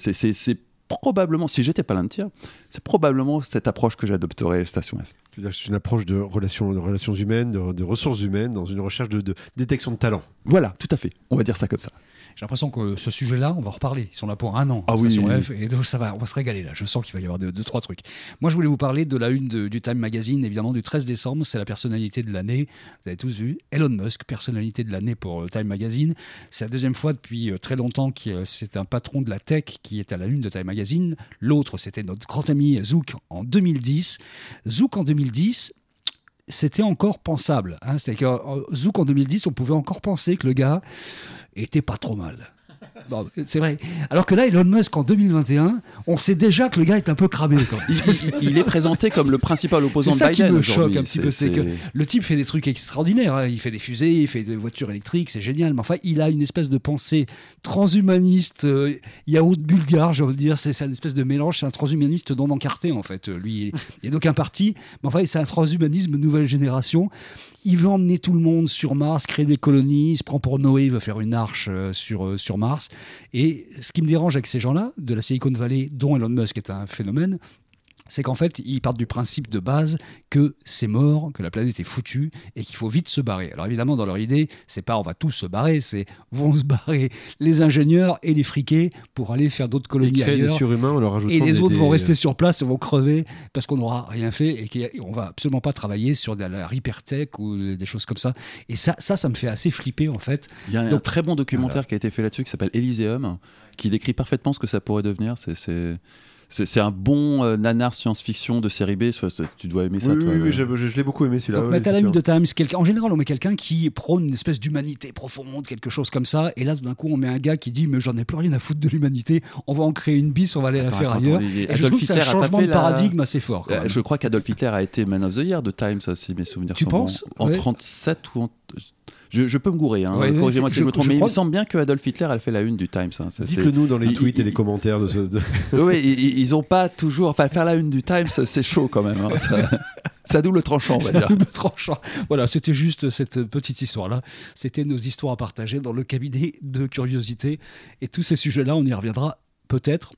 Probablement, si j'étais Palantir, c'est probablement cette approche que j'adopterais Station F. C'est une approche de relations, de relations humaines, de, de ressources humaines, dans une recherche de, de détection de talent. Voilà, tout à fait. On va dire ça comme ça. J'ai l'impression que ce sujet-là, on va en reparler. Ils sont là pour un an. Ah oui. F, et donc ça va, on va se régaler là. Je sens qu'il va y avoir deux, deux, trois trucs. Moi, je voulais vous parler de la une de- du Time Magazine, évidemment, du 13 décembre. C'est la personnalité de l'année. Vous avez tous vu. Elon Musk, personnalité de l'année pour euh, Time Magazine. C'est la deuxième fois depuis euh, très longtemps que euh, c'est un patron de la tech qui est à la une de Time Magazine. L'autre, c'était notre grand ami Zouk en 2010. Zouk en 2010, c'était encore pensable. Hein. C'est que euh, Zouk en 2010, on pouvait encore penser que le gars était pas trop mal. C'est vrai. Alors que là, Elon Musk en 2021, on sait déjà que le gars est un peu cramé. Il, il- il est présenté comme le principal opposant C'est de ça qui Biden me choque un petit peu, c'est que le type fait des trucs extraordinaires. hein. Il fait des fusées, il fait des voitures électriques, c'est génial. Mais enfin, il a une espèce de pensée transhumaniste, euh, yaourt bulgare, j'ai envie de dire. C'est c'est une espèce de mélange. C'est un transhumaniste non encarté, en fait. Euh, Lui, il n'y a d'aucun parti. Mais enfin, c'est un transhumanisme nouvelle génération. Il veut emmener tout le monde sur Mars, créer des colonies. Il se prend pour Noé, il veut faire une arche euh, sur, euh, sur Mars. Et ce qui me dérange avec ces gens-là, de la Silicon Valley, dont Elon Musk est un phénomène, c'est qu'en fait, ils partent du principe de base que c'est mort, que la planète est foutue et qu'il faut vite se barrer. Alors évidemment, dans leur idée, c'est pas on va tous se barrer, c'est vont se barrer les ingénieurs et les friqués pour aller faire d'autres colonies des ailleurs. surhumains en leur ajoutant Et les des- autres vont rester sur place et vont crever parce qu'on n'aura rien fait et qu'on va absolument pas travailler sur de la hypertech ou des choses comme ça. Et ça, ça, ça me fait assez flipper en fait. Il y a un très bon documentaire qui a été fait là-dessus qui s'appelle Elyséum, qui décrit parfaitement ce que ça pourrait devenir. C'est- C'est un bon euh, nanar science-fiction de série B. soit- soit- Tu dois aimer ça, Oui, toi. oui, je, je- je l'ai beaucoup aimé celui-là. Donc ouais, une de. Times, quelqu'un- en général, on met quelqu'un qui prône une espèce d'humanité profonde, quelque chose comme ça. Et là, tout d'un coup, on met un gars qui dit Mais j'en ai plus rien à foutre de l'humanité, on va en créer une bis, on va aller la faire attends, ailleurs. attends, et je Adolf trouve que c'est un changement de la- paradigme assez fort. quand Euh, même. je crois qu'Adolf Hitler a été Man of the Year de Times, ça, si mes souvenirs Tu sont bons. penses En Ouais. 37 ou en Je, je peux me gourer, hein. Ouais, corrigez-moi c'est- si je, me trompe, mais il me semble bien que Adolf Hitler a fait la une du Times. hein. Ça, Dites-le nous dans les Il- tweets et il- les commentaires de ce. de- <laughs> Oui, ils, ils ont pas toujours. Enfin, faire la une du Times, c'est chaud quand même. hein. Ça, <laughs> ça double tranchant, on va dire. double tranchant. Voilà, c'était juste cette petite histoire-là. C'était nos histoires à partager dans le cabinet de curiosité. Et tous ces sujets-là, on y reviendra peut-être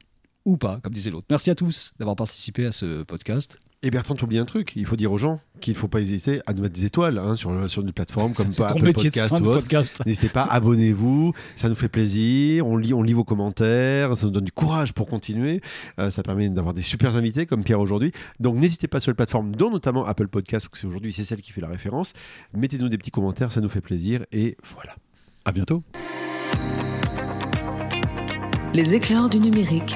ou pas, comme disait l'autre. Merci à tous d'avoir participé à ce podcast. Et Bertrand, tu oublies un truc. Il faut dire aux gens qu'il ne faut pas hésiter à nous mettre des étoiles hein, sur, sur une plateforme comme Apple Podcast ou autre. podcast. N'hésitez pas, abonnez-vous, ça nous fait plaisir, on lit, on lit vos commentaires, ça nous donne du courage pour continuer, Euh, ça permet d'avoir des super invités comme Pierre aujourd'hui. Donc n'hésitez pas sur les plateformes, dont notamment Apple Podcast, parce que c'est aujourd'hui c'est celle qui fait la référence. Mettez-nous des petits commentaires, ça nous fait plaisir et voilà. À bientôt. Les éclairs du numérique,